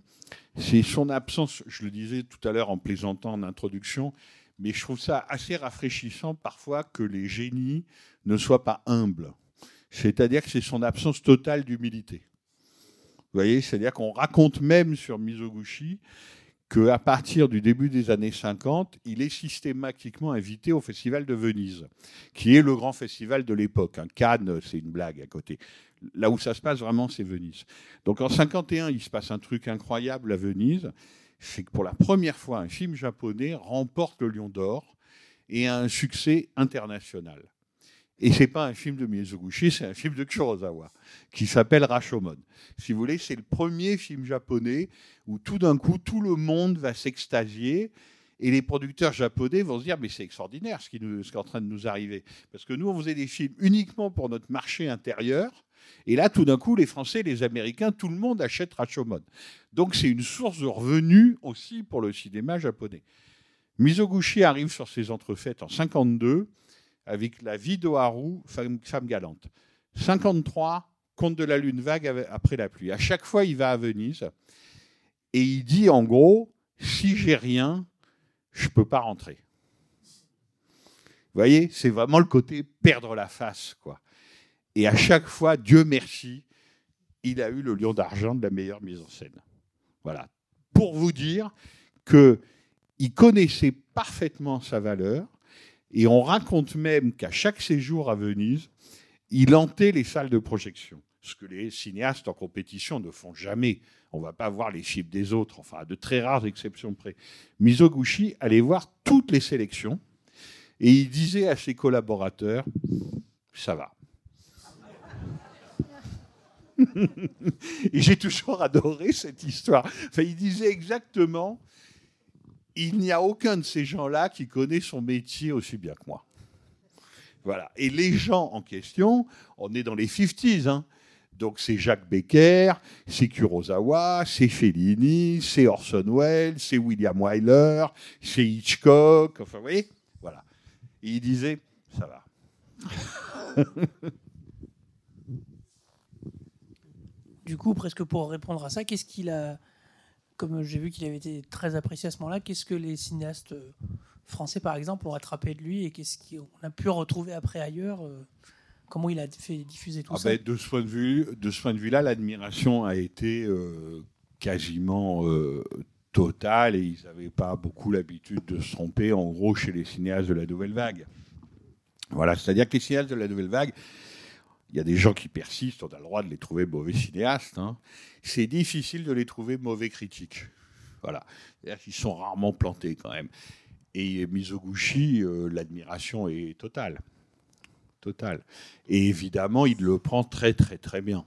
c'est son absence, je le disais tout à l'heure en plaisantant en introduction, mais je trouve ça assez rafraîchissant parfois que les génies ne soient pas humbles. C'est-à-dire que c'est son absence totale d'humilité. Vous voyez, c'est-à-dire qu'on raconte même sur Mizoguchi qu'à partir du début des années 50, il est systématiquement invité au Festival de Venise, qui est le grand festival de l'époque. Cannes, c'est une blague à côté. Là où ça se passe vraiment, c'est Venise. Donc en 51, il se passe un truc incroyable à Venise, c'est que pour la première fois, un film japonais remporte le Lion d'Or et a un succès international. Et c'est pas un film de Mizoguchi, c'est un film de Kurosawa qui s'appelle Rashomon. Si vous voulez, c'est le premier film japonais où tout d'un coup tout le monde va s'extasier et les producteurs japonais vont se dire mais c'est extraordinaire ce qui, nous, ce qui est en train de nous arriver parce que nous on faisait des films uniquement pour notre marché intérieur et là tout d'un coup les Français, les Américains, tout le monde achète Rashomon. Donc c'est une source de revenus aussi pour le cinéma japonais. Mizoguchi arrive sur ses entrefaites en 52 avec La vie d'Oharu, femme, galante. 53, Conte de la lune vague après la pluie. À chaque fois, il va à Venise et il dit en gros, si j'ai rien, je peux pas rentrer. Vous voyez, c'est vraiment le côté perdre la face, quoi. Et à chaque fois, Dieu merci, il a eu le lion d'argent de la meilleure mise en scène. Voilà. Pour vous dire que il connaissait parfaitement sa valeur et on raconte même qu'à chaque séjour à Venise, il hantait les salles de projection, ce que les cinéastes en compétition ne font jamais. On ne va pas voir les films des autres, enfin, à de très rares exceptions près. Mizoguchi allait voir toutes les sélections et il disait à ses collaborateurs Ça va. *laughs* et j'ai toujours adoré cette histoire. Enfin, il disait exactement il n'y a aucun de ces gens-là qui connaît son métier aussi bien que moi. Voilà. Et les gens en question, on est dans les 50s, hein, Donc c'est Jacques Becker, c'est Kurosawa, c'est Fellini, c'est Orson Welles, c'est William Wyler, c'est Hitchcock. Enfin, vous voyez, voilà. Et il disait, ça va. Du coup, presque pour répondre à ça, qu'est-ce qu'il a, comme j'ai vu qu'il avait été très apprécié à ce moment-là, qu'est-ce que les cinéastes euh, français, par exemple, ont rattrapé de lui et qu'est-ce qu'on a pu retrouver après ailleurs euh, Comment il a fait diffuser tout Ah ça? ben, de ce point de vue, de ce point de vue-là, l'admiration a été euh, quasiment euh, totale et ils n'avaient pas beaucoup l'habitude de se tromper, en gros, chez les cinéastes de la nouvelle vague. Voilà, c'est-à-dire que les cinéastes de la nouvelle vague, il y a des gens qui persistent, on a le droit de les trouver mauvais cinéastes. hein. C'est difficile de les trouver mauvais critiques. Voilà, qu'ils sont rarement plantés quand même. Et Mizoguchi, euh, l'admiration est totale. Totale. Et évidemment, il le prend très très très bien.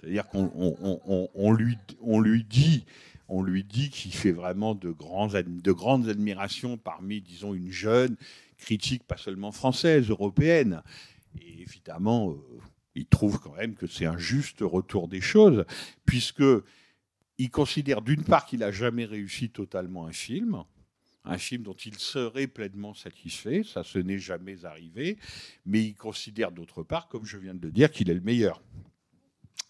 C'est-à-dire qu'on on- on- on- on lui, on lui dit, on lui dit qu'il fait vraiment de, grands, de grandes admirations parmi, disons, une jeune critique, pas seulement française, européenne. Et évidemment, euh, il trouve quand même que c'est un juste retour des choses, puisque il considère d'une part qu'il n'a jamais réussi totalement un film, un film dont il serait pleinement satisfait, ça ce n'est jamais arrivé, mais il considère d'autre part, comme je viens de le dire, qu'il est le meilleur.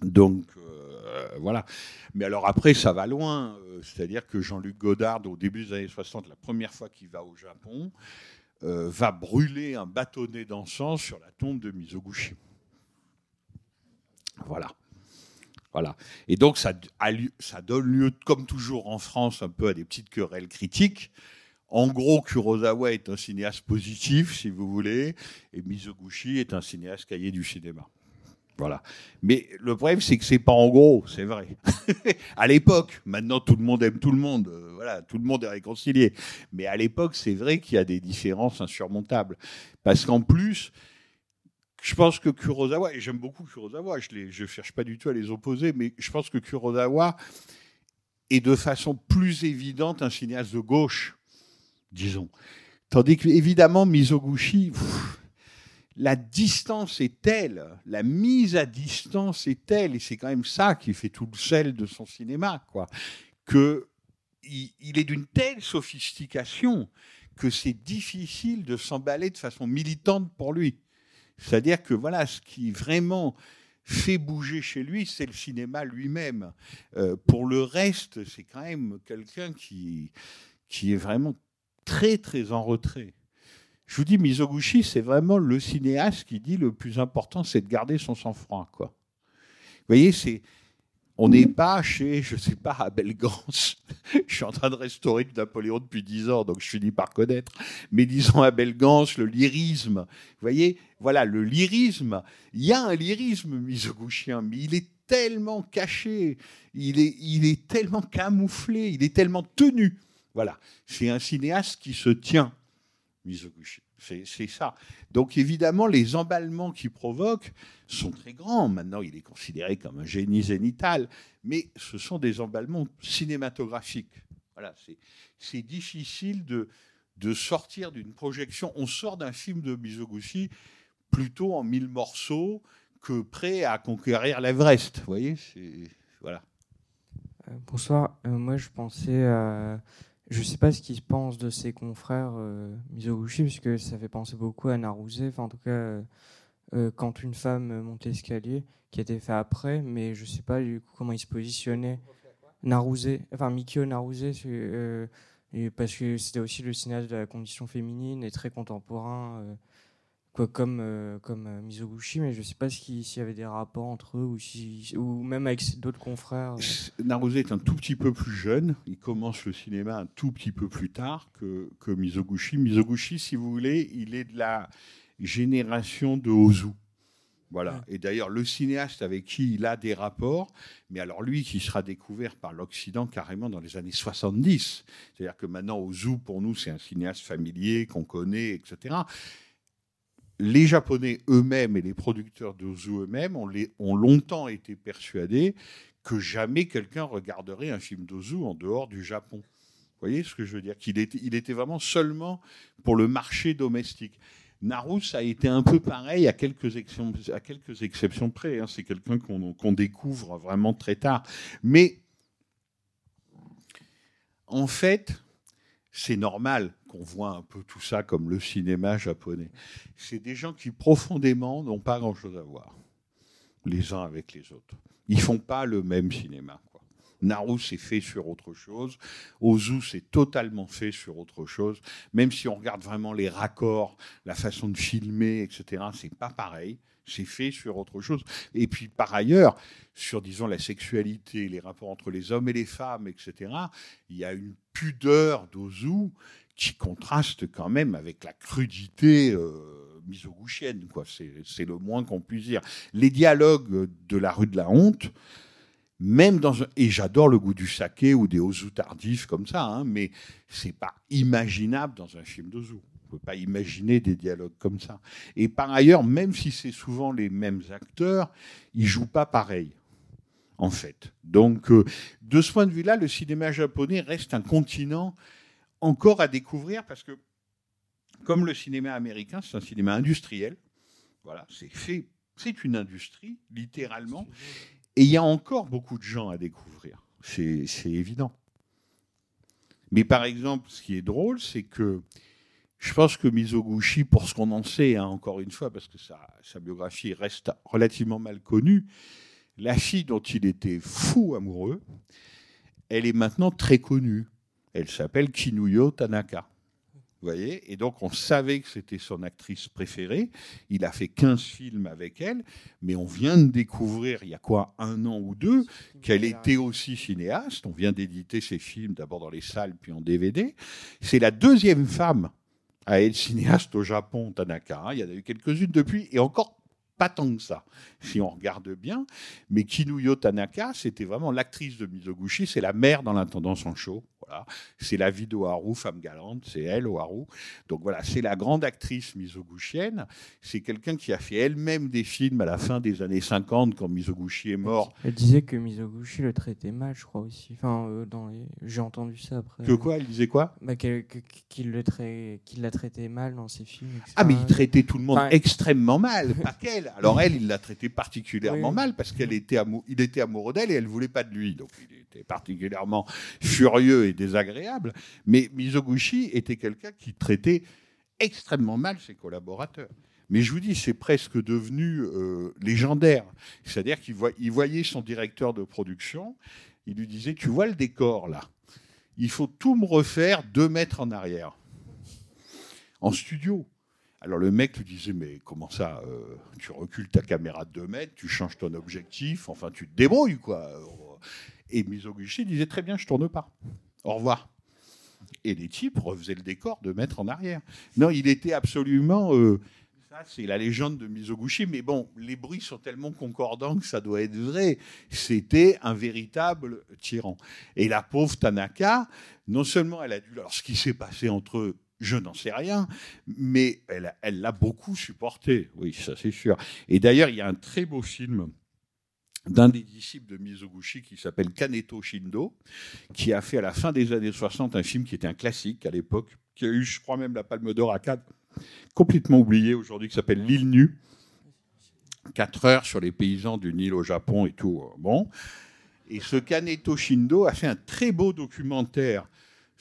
Donc euh, voilà. Mais alors après, ça va loin. Euh, C'est-à-dire que Jean-Luc Godard, au début des années 60, la première fois qu'il va au Japon, euh, va brûler un bâtonnet d'encens sur la tombe de Mizoguchi. Voilà. Voilà. Et donc, ça, donne lieu, comme toujours en France, un peu à des petites querelles critiques. En gros, Kurosawa est un cinéaste positif, si vous voulez, et Mizoguchi est un cinéaste cahier du cinéma. Voilà. Mais le problème, c'est que c'est pas en gros, c'est vrai. *laughs* à l'époque, maintenant tout le monde aime tout le monde, euh, voilà, tout le monde est réconcilié. Mais à l'époque, c'est vrai qu'il y a des différences insurmontables. Parce qu'en plus, je pense que Kurosawa, et j'aime beaucoup Kurosawa, je ne cherche pas du tout à les opposer, mais je pense que Kurosawa est de façon plus évidente un cinéaste de gauche, disons. Tandis que, évidemment, Mizoguchi, la distance est telle, la mise à distance est telle, et c'est quand même ça qui fait tout le sel de son cinéma, quoi, que il, est d'une telle sophistication que c'est difficile de s'emballer de façon militante pour lui. C'est-à-dire que voilà, ce qui vraiment fait bouger chez lui, c'est le cinéma lui-même. Euh, pour le reste, c'est quand même quelqu'un qui, qui est vraiment très très en retrait. Je vous dis, Mizoguchi, c'est vraiment le cinéaste qui dit le plus important, c'est de garder son sang-froid. Vous voyez, c'est, on n'est pas chez, je sais pas, Abel Gans. *laughs* je suis en train de restaurer le Napoléon depuis dix ans, donc je finis par connaître. Mais disons Abel Gans, le lyrisme. Vous voyez, voilà, le lyrisme. Il y a un lyrisme misoguchien, mais il est tellement caché, il est, il est tellement camouflé, il est tellement tenu. Voilà, c'est un cinéaste qui se tient, Mizoguchi. C'est ça. Donc évidemment, les emballements qu'il provoque sont très grands. Maintenant, il est considéré comme un génie zénital, mais ce sont des emballements cinématographiques. Voilà, c'est- difficile de, sortir d'une projection. On sort d'un film de Mizoguchi plutôt en mille morceaux que prêt à conquérir l'Everest. Vous voyez, voilà. Euh, bonsoir, Euh, moi je pensais à... Je sais pas ce qu'il pense de ses confrères euh, Mizoguchi, puisque ça fait penser beaucoup à Naruse, enfin en tout cas euh, euh, quand une femme monte l'escalier, qui a été fait après, mais je sais pas du coup comment il se positionnait. Naruse, enfin Mikio Naruse, euh, parce que c'était aussi le cinéaste de la condition féminine et très contemporain, quoi, comme, euh, comme euh, Mizoguchi, mais je sais pas s'il y avait des rapports entre eux ou, si, ou même avec d'autres confrères. Naruse est un tout petit peu plus jeune. Il commence le cinéma un tout petit peu plus tard que, que Mizoguchi. Mizoguchi, si vous voulez, il est de la génération de Ozu. Voilà. Et d'ailleurs, le cinéaste avec qui il a des rapports, mais alors lui qui sera découvert par l'Occident carrément dans les années 70. C'est-à-dire que maintenant, Ozu, pour nous, c'est un cinéaste familier qu'on connaît, etc. Les Japonais eux-mêmes et les producteurs d'Ozu eux-mêmes ont, longtemps été persuadés que jamais quelqu'un regarderait un film d'Ozu en dehors du Japon. Vous voyez ce que je veux dire? Qu'il était, il était vraiment seulement pour le marché domestique. Narous a été un peu pareil à quelques exceptions, à quelques exceptions près. hein. C'est quelqu'un qu'on découvre vraiment très tard. Mais en fait, c'est normal qu'on voit un peu tout ça comme le cinéma japonais. C'est des gens qui profondément n'ont pas grand-chose à voir les uns avec les autres. Ils font pas le même cinéma. Naru c'est fait sur autre chose, Ozu c'est totalement fait sur autre chose. Même si on regarde vraiment les raccords, la façon de filmer, etc., c'est pas pareil. C'est fait sur autre chose. Et puis par ailleurs, sur disons la sexualité, les rapports entre les hommes et les femmes, etc., il y a une pudeur d'Ozu qui contraste quand même avec la crudité euh, misogushienne. Quoi. C'est, le moins qu'on puisse dire. Les dialogues de la rue de la honte, même dans. Et j'adore le goût du saké ou des Ozu tardifs comme ça, hein, mais c'est pas imaginable dans un film d'Ozu. Peut pas imaginer des dialogues comme ça. Et par ailleurs, même si c'est souvent les mêmes acteurs, ils jouent pas pareil en fait. Donc, euh, de ce point de vue-là, le cinéma japonais reste un continent encore à découvrir parce que, comme le cinéma américain, c'est un cinéma industriel. Voilà, c'est fait, c'est une industrie, littéralement. Et il y a encore beaucoup de gens à découvrir. C'est évident. Mais par exemple, ce qui est drôle, c'est que je pense que Mizoguchi, pour ce qu'on en sait, hein, encore une fois, parce que sa, sa biographie reste relativement mal connue, la fille dont il était fou amoureux, elle est maintenant très connue. Elle s'appelle Kinuyo Tanaka. Vous voyez? Et donc, on savait que c'était son actrice préférée. Il a fait 15 films avec elle, mais on vient de découvrir, il y a quoi, un an ou deux, qu'elle était aussi cinéaste. On vient d'éditer ses films d'abord dans les salles, puis en DVD. C'est la deuxième femme à être cinéaste au Japon, Tanaka. Il y en a eu quelques-unes depuis, et encore pas tant que ça, si on regarde bien. Mais Kinuyo Tanaka, c'était vraiment l'actrice de Mizoguchi, c'est la mère dans l'intendance en show. Voilà. C'est la vie d'Oharu, femme galante, c'est elle, Oharu. Donc voilà, c'est la grande actrice mizoguchienne. C'est quelqu'un qui a fait elle-même des films à la fin des années 50, quand Mizoguchi est mort. Elle disait que Mizoguchi le traitait mal, je crois aussi. Enfin, euh, dans les- j'ai entendu ça après. Que quoi? Elle disait quoi? Bah, Qu'il le la traitait mal dans ses films. etc. Ah, mais il traitait tout le monde Enfin, extrêmement mal, pas *laughs* qu'elle. Alors elle, il l'a traité particulièrement Oui. mal parce qu'elle était amou- il était amoureux d'elle et elle voulait pas de lui. Donc il était particulièrement furieux et désagréable. Mais Mizoguchi était quelqu'un qui traitait extrêmement mal ses collaborateurs. Mais je vous dis, c'est presque devenu euh, légendaire. C'est-à-dire qu'il voyait son directeur de production, il lui disait, tu vois le décor là, il faut tout me refaire deux mètres en arrière en studio. Alors le mec lui disait mais comment ça euh, Tu recules ta caméra de 2 mètres, tu changes ton objectif, enfin tu te débrouilles quoi. Et Mizoguchi disait très bien je tourne pas. Au revoir. Et les types refaisaient le décor de mettre en arrière. Non, il était absolument. euh, ça, c'est la légende de Mizoguchi, mais bon, les bruits sont tellement concordants que ça doit être vrai. C'était un véritable tyran. Et la pauvre Tanaka, non seulement elle a dû. Alors, ce qui s'est passé entre eux, je n'en sais rien, mais elle l'a beaucoup supporté. Oui, ça c'est sûr. Et d'ailleurs, il y a un très beau film d'un des disciples de Mizoguchi qui s'appelle Kaneto Shindo, qui a fait à la fin des années 60 un film qui était un classique à l'époque, qui a eu, je crois même, la Palme d'Or à Cannes, complètement oublié aujourd'hui, qui s'appelle L'île nue. 4 heures sur les paysans d'une île au Japon et tout. Bon. Et ce Kaneto Shindo a fait un très beau documentaire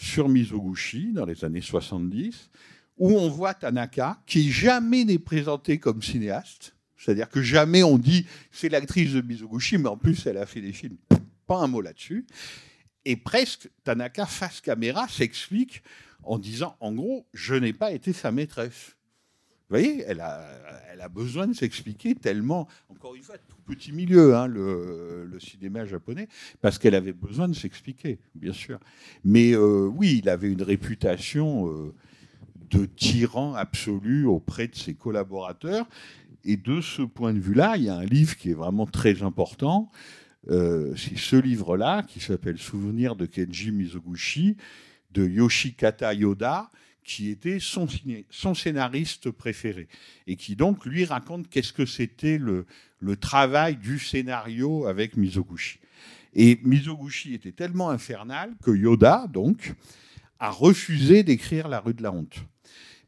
sur Mizoguchi dans les années 70, où on voit Tanaka, qui jamais n'est présenté comme cinéaste. C'est-à-dire que jamais on dit c'est l'actrice de Mizoguchi, mais en plus elle a fait des films. Pas un mot là-dessus. Et presque, Tanaka, face caméra, s'explique en disant, en gros, je n'ai pas été sa maîtresse. Vous voyez, elle a, besoin de s'expliquer tellement, encore une fois, tout petit milieu, hein, le, le cinéma japonais, parce qu'elle avait besoin de s'expliquer, bien sûr. Mais euh, oui, il avait une réputation euh, de tyran absolu auprès de ses collaborateurs. Et de ce point de vue-là, il y a un livre qui est vraiment très important. Euh, c'est ce livre-là qui s'appelle Souvenir de Kenji Mizoguchi de Yoshikata Yoda, qui était son, scénariste préféré et qui donc lui raconte qu'est-ce que c'était le, le travail du scénario avec Mizoguchi. Et Mizoguchi était tellement infernal que Yoda, donc, a refusé d'écrire La rue de la honte.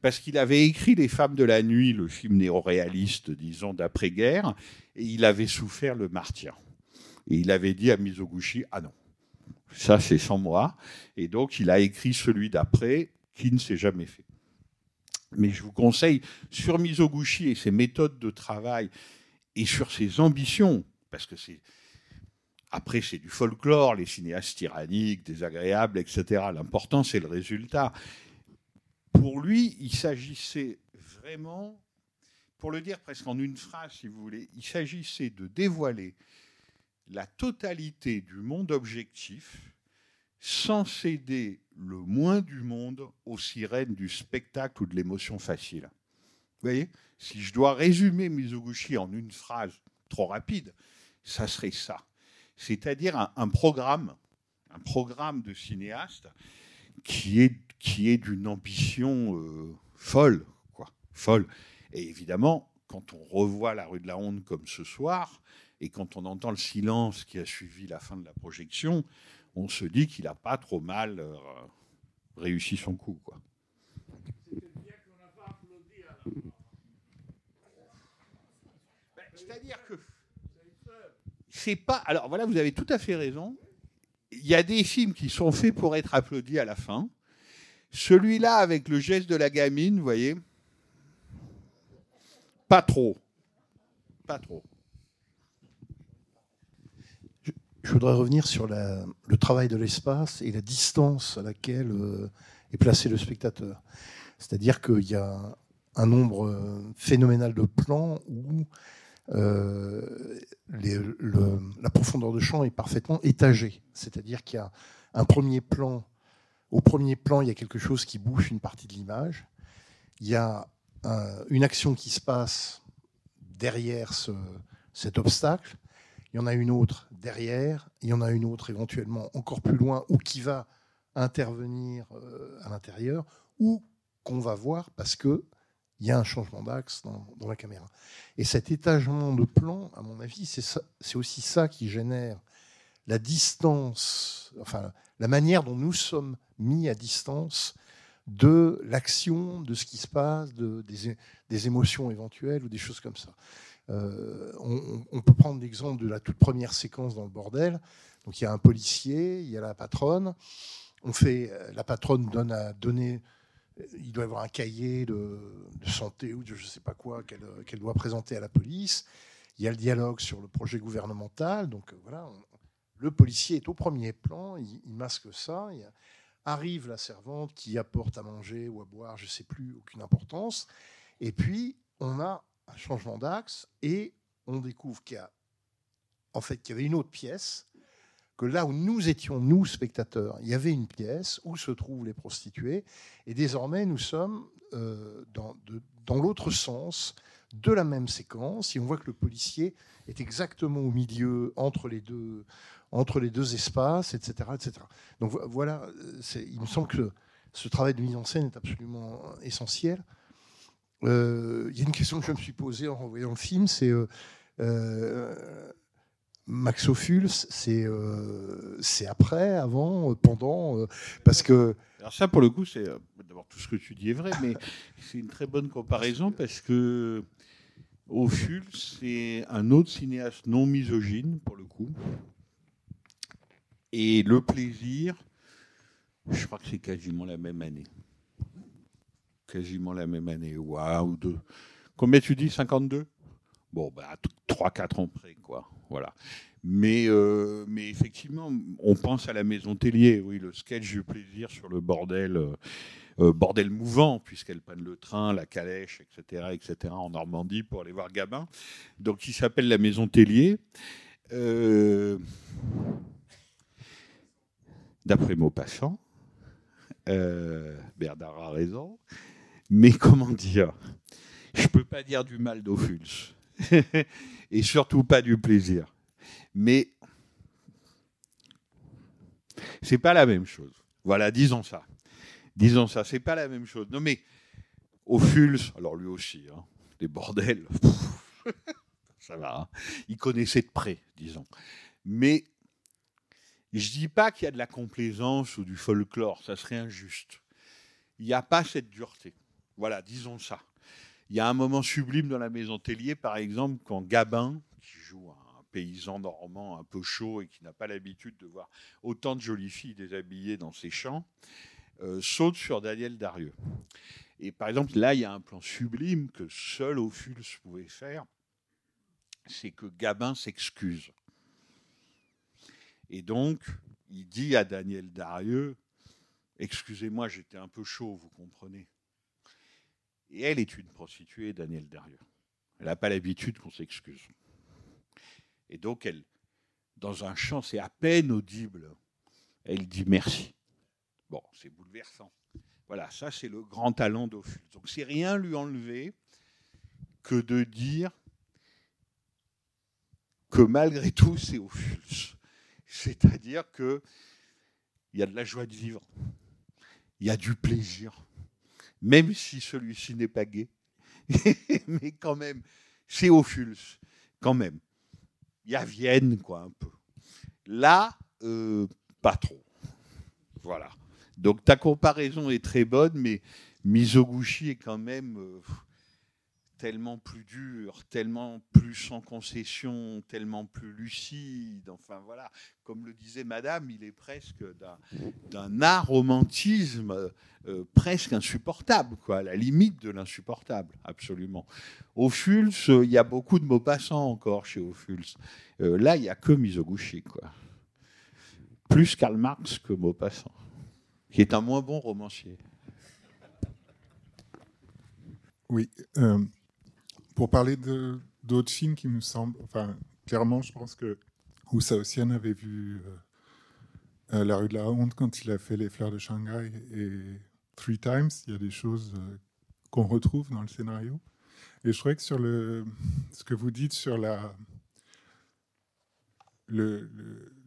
parce qu'il avait écrit Les femmes de la nuit, le film néo-réaliste, disons, d'après-guerre, et il avait souffert le martyr. Et il avait dit à Mizoguchi, ah non, ça c'est sans moi. Et donc il a écrit celui d'après, qui ne s'est jamais fait. Mais je vous conseille, sur Mizoguchi et ses méthodes de travail, et sur ses ambitions, parce que c'est... Après, c'est du folklore, les cinéastes tyranniques, désagréables, etc. L'important, c'est le résultat. Pour lui, il s'agissait vraiment, pour le dire presque en une phrase, si vous voulez, il s'agissait de dévoiler la totalité du monde objectif sans céder le moins du monde aux sirènes du spectacle ou de l'émotion facile. Vous voyez Si je dois résumer Mizoguchi en une phrase trop rapide, ça serait ça. C'est-à-dire un, programme, un programme de cinéaste qui est, qui est d'une ambition euh, folle, quoi, folle. Et évidemment, quand on revoit La rue de la Honte comme ce soir, et quand on entend le silence qui a suivi la fin de la projection, on se dit qu'il n'a pas trop mal euh, réussi son coup. Quoi. C'est-à-dire que c'est pas. Alors voilà, vous avez tout à fait raison. Il y a des films qui sont faits pour être applaudis à la fin. Celui-là, avec le geste de la gamine, vous voyez, pas trop. Pas trop. Je voudrais revenir sur le travail de l'espace et la distance à laquelle euh, est placé le spectateur. C'est-à-dire qu'il y a un nombre euh, phénoménal de plans où euh, la profondeur de champ est parfaitement étagée. C'est-à-dire qu'il y a un premier plan. Au premier plan, il y a quelque chose qui bouche une partie de l'image. Il y a un- une action qui se passe derrière ce- cet obstacle. Il y en a une autre derrière, il y en a une autre éventuellement encore plus loin ou qui va intervenir euh, à l'intérieur ou qu'on va voir parce que il y a un changement d'axe dans, la caméra. Et cet étagement de plan, à mon avis, c'est aussi ça qui génère la distance, enfin la manière dont nous sommes mis à distance de l'action, de ce qui se passe, de, des émotions éventuelles ou des choses comme ça. Euh, on, peut prendre l'exemple de la toute première séquence dans le bordel. Donc il y a un policier, il y a la patronne. On fait, euh, la patronne donne à donner, euh, il doit avoir un cahier de, santé ou de je ne sais pas quoi qu'elle doit présenter à la police. Il y a le dialogue sur le projet gouvernemental. Donc voilà, le policier est au premier plan, il, masque ça. Arrive la servante qui apporte à manger ou à boire, je ne sais plus, aucune importance. Et puis on a un changement d'axe et on découvre qu'il y a en fait qu'il y avait une autre pièce que là où nous étions nous spectateurs, il y avait une pièce où se trouvent les prostituées et désormais nous sommes euh, dans, dans l'autre sens de la même séquence et on voit que le policier est exactement au milieu entre les deux entre les deux espaces, etc., etc. Donc vo- voilà, euh, il me semble que ce travail de mise en scène est absolument essentiel. Euh, Il y a une question que je me suis posée en revoyant le film, c'est euh, euh, Max Ophuls, c'est c'est après, avant, pendant, parce que Alors ça, pour le coup, c'est d'abord tout ce que tu dis est vrai, mais *laughs* c'est une très bonne comparaison parce que Ophuls, c'est un autre cinéaste non misogyne pour le coup, et le plaisir, je crois que c'est quasiment la même année, quasiment la même année, ou un ou deux. Combien tu dis 52 Bon, bah, 3-4 ans près, quoi. Voilà. Mais, euh, mais effectivement, on pense à la maison Tellier, oui, le sketch du plaisir sur le bordel, euh, euh, bordel mouvant, puisqu'elles prennent le train, la calèche, etc., etc., en Normandie pour aller voir Gabin. Donc, il s'appelle la maison Tellier. D'après Maupassant, Bernard a raison. Mais comment dire? Je peux pas dire du mal d'Ophuls. *laughs* Et surtout pas du plaisir. Mais c'est pas la même chose. Voilà, disons ça. Disons ça, c'est pas la même chose. Non mais Ophuls, alors lui aussi, hein, des bordels, *laughs* ça va. hein. Il connaissait de près, disons. Mais je dis pas qu'il y a de la complaisance ou du folklore, ça serait injuste. Il n'y a pas cette dureté. Voilà, disons ça. Il y a un moment sublime dans la maison Tellier, par exemple, quand Gabin, qui joue un paysan normand un peu chaud et qui n'a pas l'habitude de voir autant de jolies filles déshabillées dans ses champs, euh, saute sur Daniel Darieux. Et par exemple, là, il y a un plan sublime que seul Ophuls pouvait faire, c'est que Gabin s'excuse. Et donc, il dit à Daniel Darieux, excusez-moi, j'étais un peu chaud, vous comprenez. Et elle est une prostituée, Daniel Darieux. Elle n'a pas l'habitude qu'on s'excuse. Et donc, elle, dans un chant, c'est à peine audible, elle dit merci. Bon, c'est bouleversant. Voilà, ça c'est le grand talent d'Ophuls. Donc c'est rien lui enlever que de dire que malgré tout c'est Ophuls. C'est-à-dire que il y a de la joie de vivre, il y a du plaisir, même si celui-ci n'est pas gay, *laughs* mais quand même, c'est Ophuls, quand même. Il y a Vienne, quoi, un peu. Là, euh, pas trop. Voilà. Donc ta comparaison est très bonne, mais Mizoguchi est quand même euh, tellement plus dur, tellement plus sans concession, tellement plus lucide. Enfin voilà, comme le disait Madame, il est presque d'un aromantisme euh, presque insupportable, quoi, à la limite de l'insupportable, absolument. Ophuls, il y a beaucoup de mots passants encore chez Ophuls. Euh, là, il n'y a que Mizoguchi, quoi. Plus Karl Marx que Maupassant qui est un moins bon romancier. Oui. Euh, pour parler d'autres films qui me semblent. Enfin, clairement, je pense que Oussa Ossian avait vu euh, euh, La rue de la honte quand il a fait Les fleurs de Shanghai et Three Times. Il y a des choses qu'on retrouve dans le scénario. Et je crois que sur le, ce que vous dites sur la, le,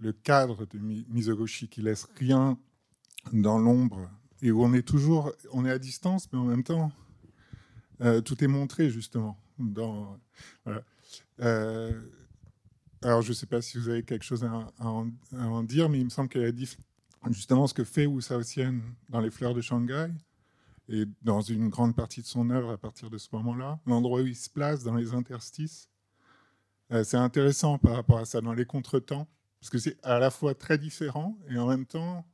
le, cadre de Mizoguchi qui laisse rien dans l'ombre et où on est toujours, on est à distance, mais en même temps, euh, tout est montré justement. Euh, alors, je ne sais pas si vous avez quelque chose à, en, dire, mais il me semble qu'elle a dit justement ce que fait Wu Shaoxian dans Les Fleurs de Shanghai et dans une grande partie de son œuvre à partir de ce moment-là, l'endroit où il se place dans les interstices. Euh, c'est intéressant par rapport à ça, dans les contretemps, parce que c'est à la fois très différent et en même temps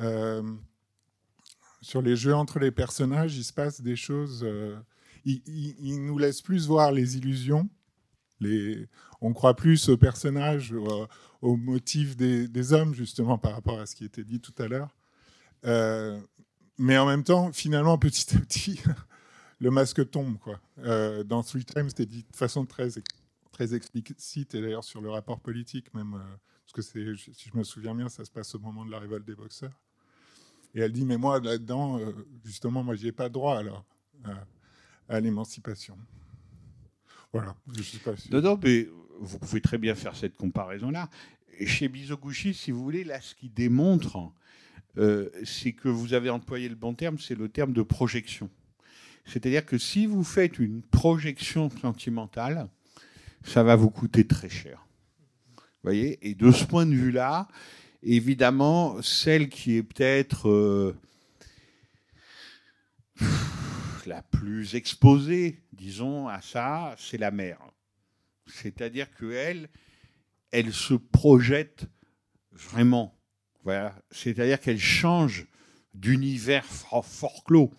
euh, sur les jeux entre les personnages, il se passe des choses. Il, nous laisse plus voir les illusions. On croit plus aux personnages, aux, motifs des, hommes, justement, par rapport à ce qui était dit tout à l'heure. Euh, mais en même temps, finalement, petit à petit, *laughs* le masque tombe. Quoi. dans Three Times, c'était dit de façon très, explicite, et d'ailleurs sur le rapport politique même, parce que si je me souviens bien, ça se passe au moment de la révolte des boxeurs. Et elle dit, mais moi, là-dedans, euh, justement, moi, n'y ai pas droit alors, à, l'émancipation. Voilà, je sais pas si... Non, non, mais vous pouvez très bien faire cette comparaison-là. Chez Mizoguchi, si vous voulez, là, ce qui démontre, euh, c'est que vous avez employé le bon terme, c'est le terme de projection. C'est-à-dire que si vous faites une projection sentimentale, ça va vous coûter très cher. Vous voyez? Et de ce point de vue-là, Évidemment, celle qui est peut-être euh, la plus exposée, disons, à ça, c'est la mère. C'est-à-dire qu'elle, elle se projette vraiment. Voilà. C'est-à-dire qu'elle change d'univers fort, clos.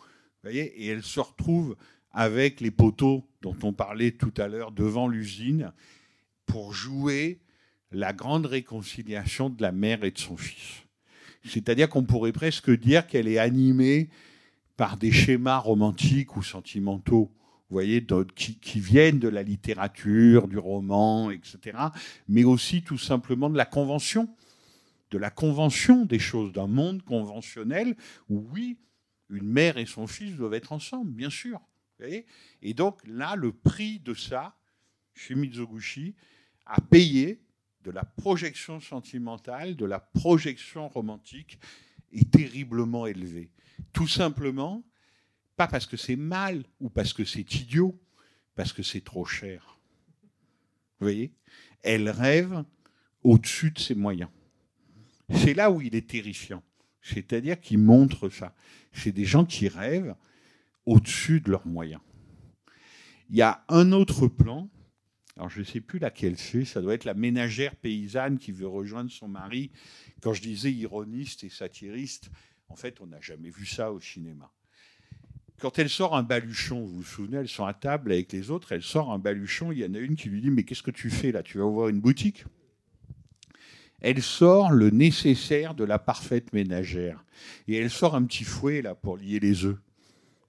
voyez, et elle se retrouve avec les poteaux dont on parlait tout à l'heure devant l'usine pour jouer la grande réconciliation de la mère et de son fils. C'est-à-dire qu'on pourrait presque dire qu'elle est animée par des schémas romantiques ou sentimentaux, vous voyez, qui, viennent de la littérature, du roman, etc., mais aussi tout simplement de la convention, de la convention des choses, d'un monde conventionnel où, oui, une mère et son fils doivent être ensemble, bien sûr. Vous et donc là, le prix de ça, chez Mizoguchi, a payé de la projection sentimentale, de la projection romantique est terriblement élevée. Tout simplement, pas parce que c'est mal ou parce que c'est idiot, parce que c'est trop cher. Vous voyez? Elle rêve au-dessus de ses moyens. C'est là où il est terrifiant. C'est-à-dire qu'il montre ça. C'est des gens qui rêvent au-dessus de leurs moyens. Il y a un autre plan, alors je ne sais plus laquelle c'est, ça doit être la ménagère paysanne qui veut rejoindre son mari. Quand je disais ironiste et satiriste, en fait, on n'a jamais vu ça au cinéma. Quand elle sort un baluchon, vous vous souvenez, elles sont à table avec les autres, elle sort un baluchon, il y en a une qui lui dit Mais qu'est-ce que tu fais là? Tu vas ouvrir une boutique? Elle sort le nécessaire de la parfaite ménagère. Et elle sort un petit fouet là pour lier les œufs.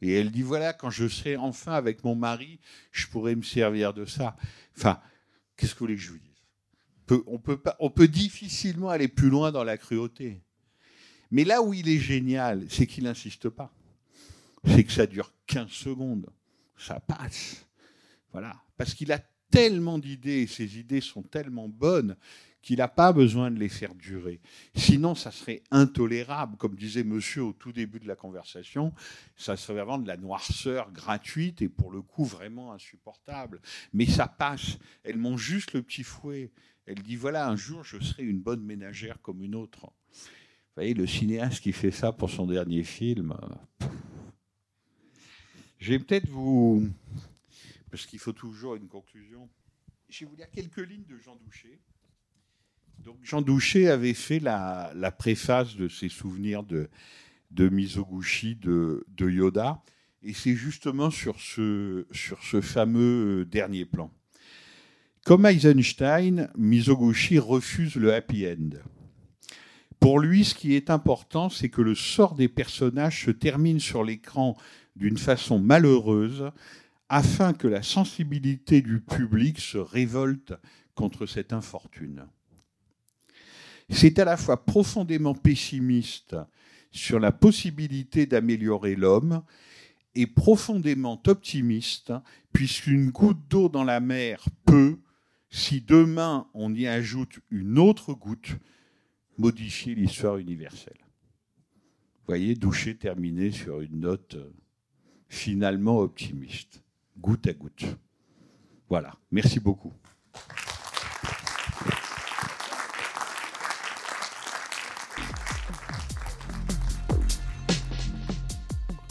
Et elle dit voilà, quand je serai enfin avec mon mari, je pourrai me servir de ça. Enfin, qu'est-ce que vous voulez que je vous dise? On peut, pas, on peut difficilement aller plus loin dans la cruauté. Mais là où il est génial, c'est qu'il n'insiste pas. C'est que ça dure 15 secondes. Ça passe. Voilà. Parce qu'il a tellement d'idées, ses idées sont tellement bonnes qu'il n'a pas besoin de les faire durer. Sinon, ça serait intolérable. Comme disait monsieur au tout début de la conversation, ça serait vraiment de la noirceur gratuite et pour le coup vraiment insupportable. Mais ça passe. Elle monte juste le petit fouet. Elle dit, voilà, un jour, je serai une bonne ménagère comme une autre. Le cinéaste qui fait ça pour son dernier film. Euh, je vais peut-être vous... Parce qu'il faut toujours une conclusion. Je vais vous lire quelques lignes de Jean Douché. Donc Jean Douché avait fait la, préface de ses souvenirs de, de de, Yoda, et c'est justement sur ce, fameux dernier plan. Comme Eisenstein, Mizoguchi refuse le happy end. Pour lui, ce qui est important, c'est que le sort des personnages se termine sur l'écran d'une façon malheureuse, afin que la sensibilité du public se révolte contre cette infortune. C'est à la fois profondément pessimiste sur la possibilité d'améliorer l'homme et profondément optimiste, puisqu'une goutte d'eau dans la mer peut, si demain on y ajoute une autre goutte, modifier l'histoire universelle. Vous voyez, Doucher terminé sur une note euh, finalement optimiste, goutte à goutte. Voilà, merci beaucoup.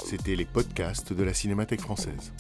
C'était les podcasts de la Cinémathèque française.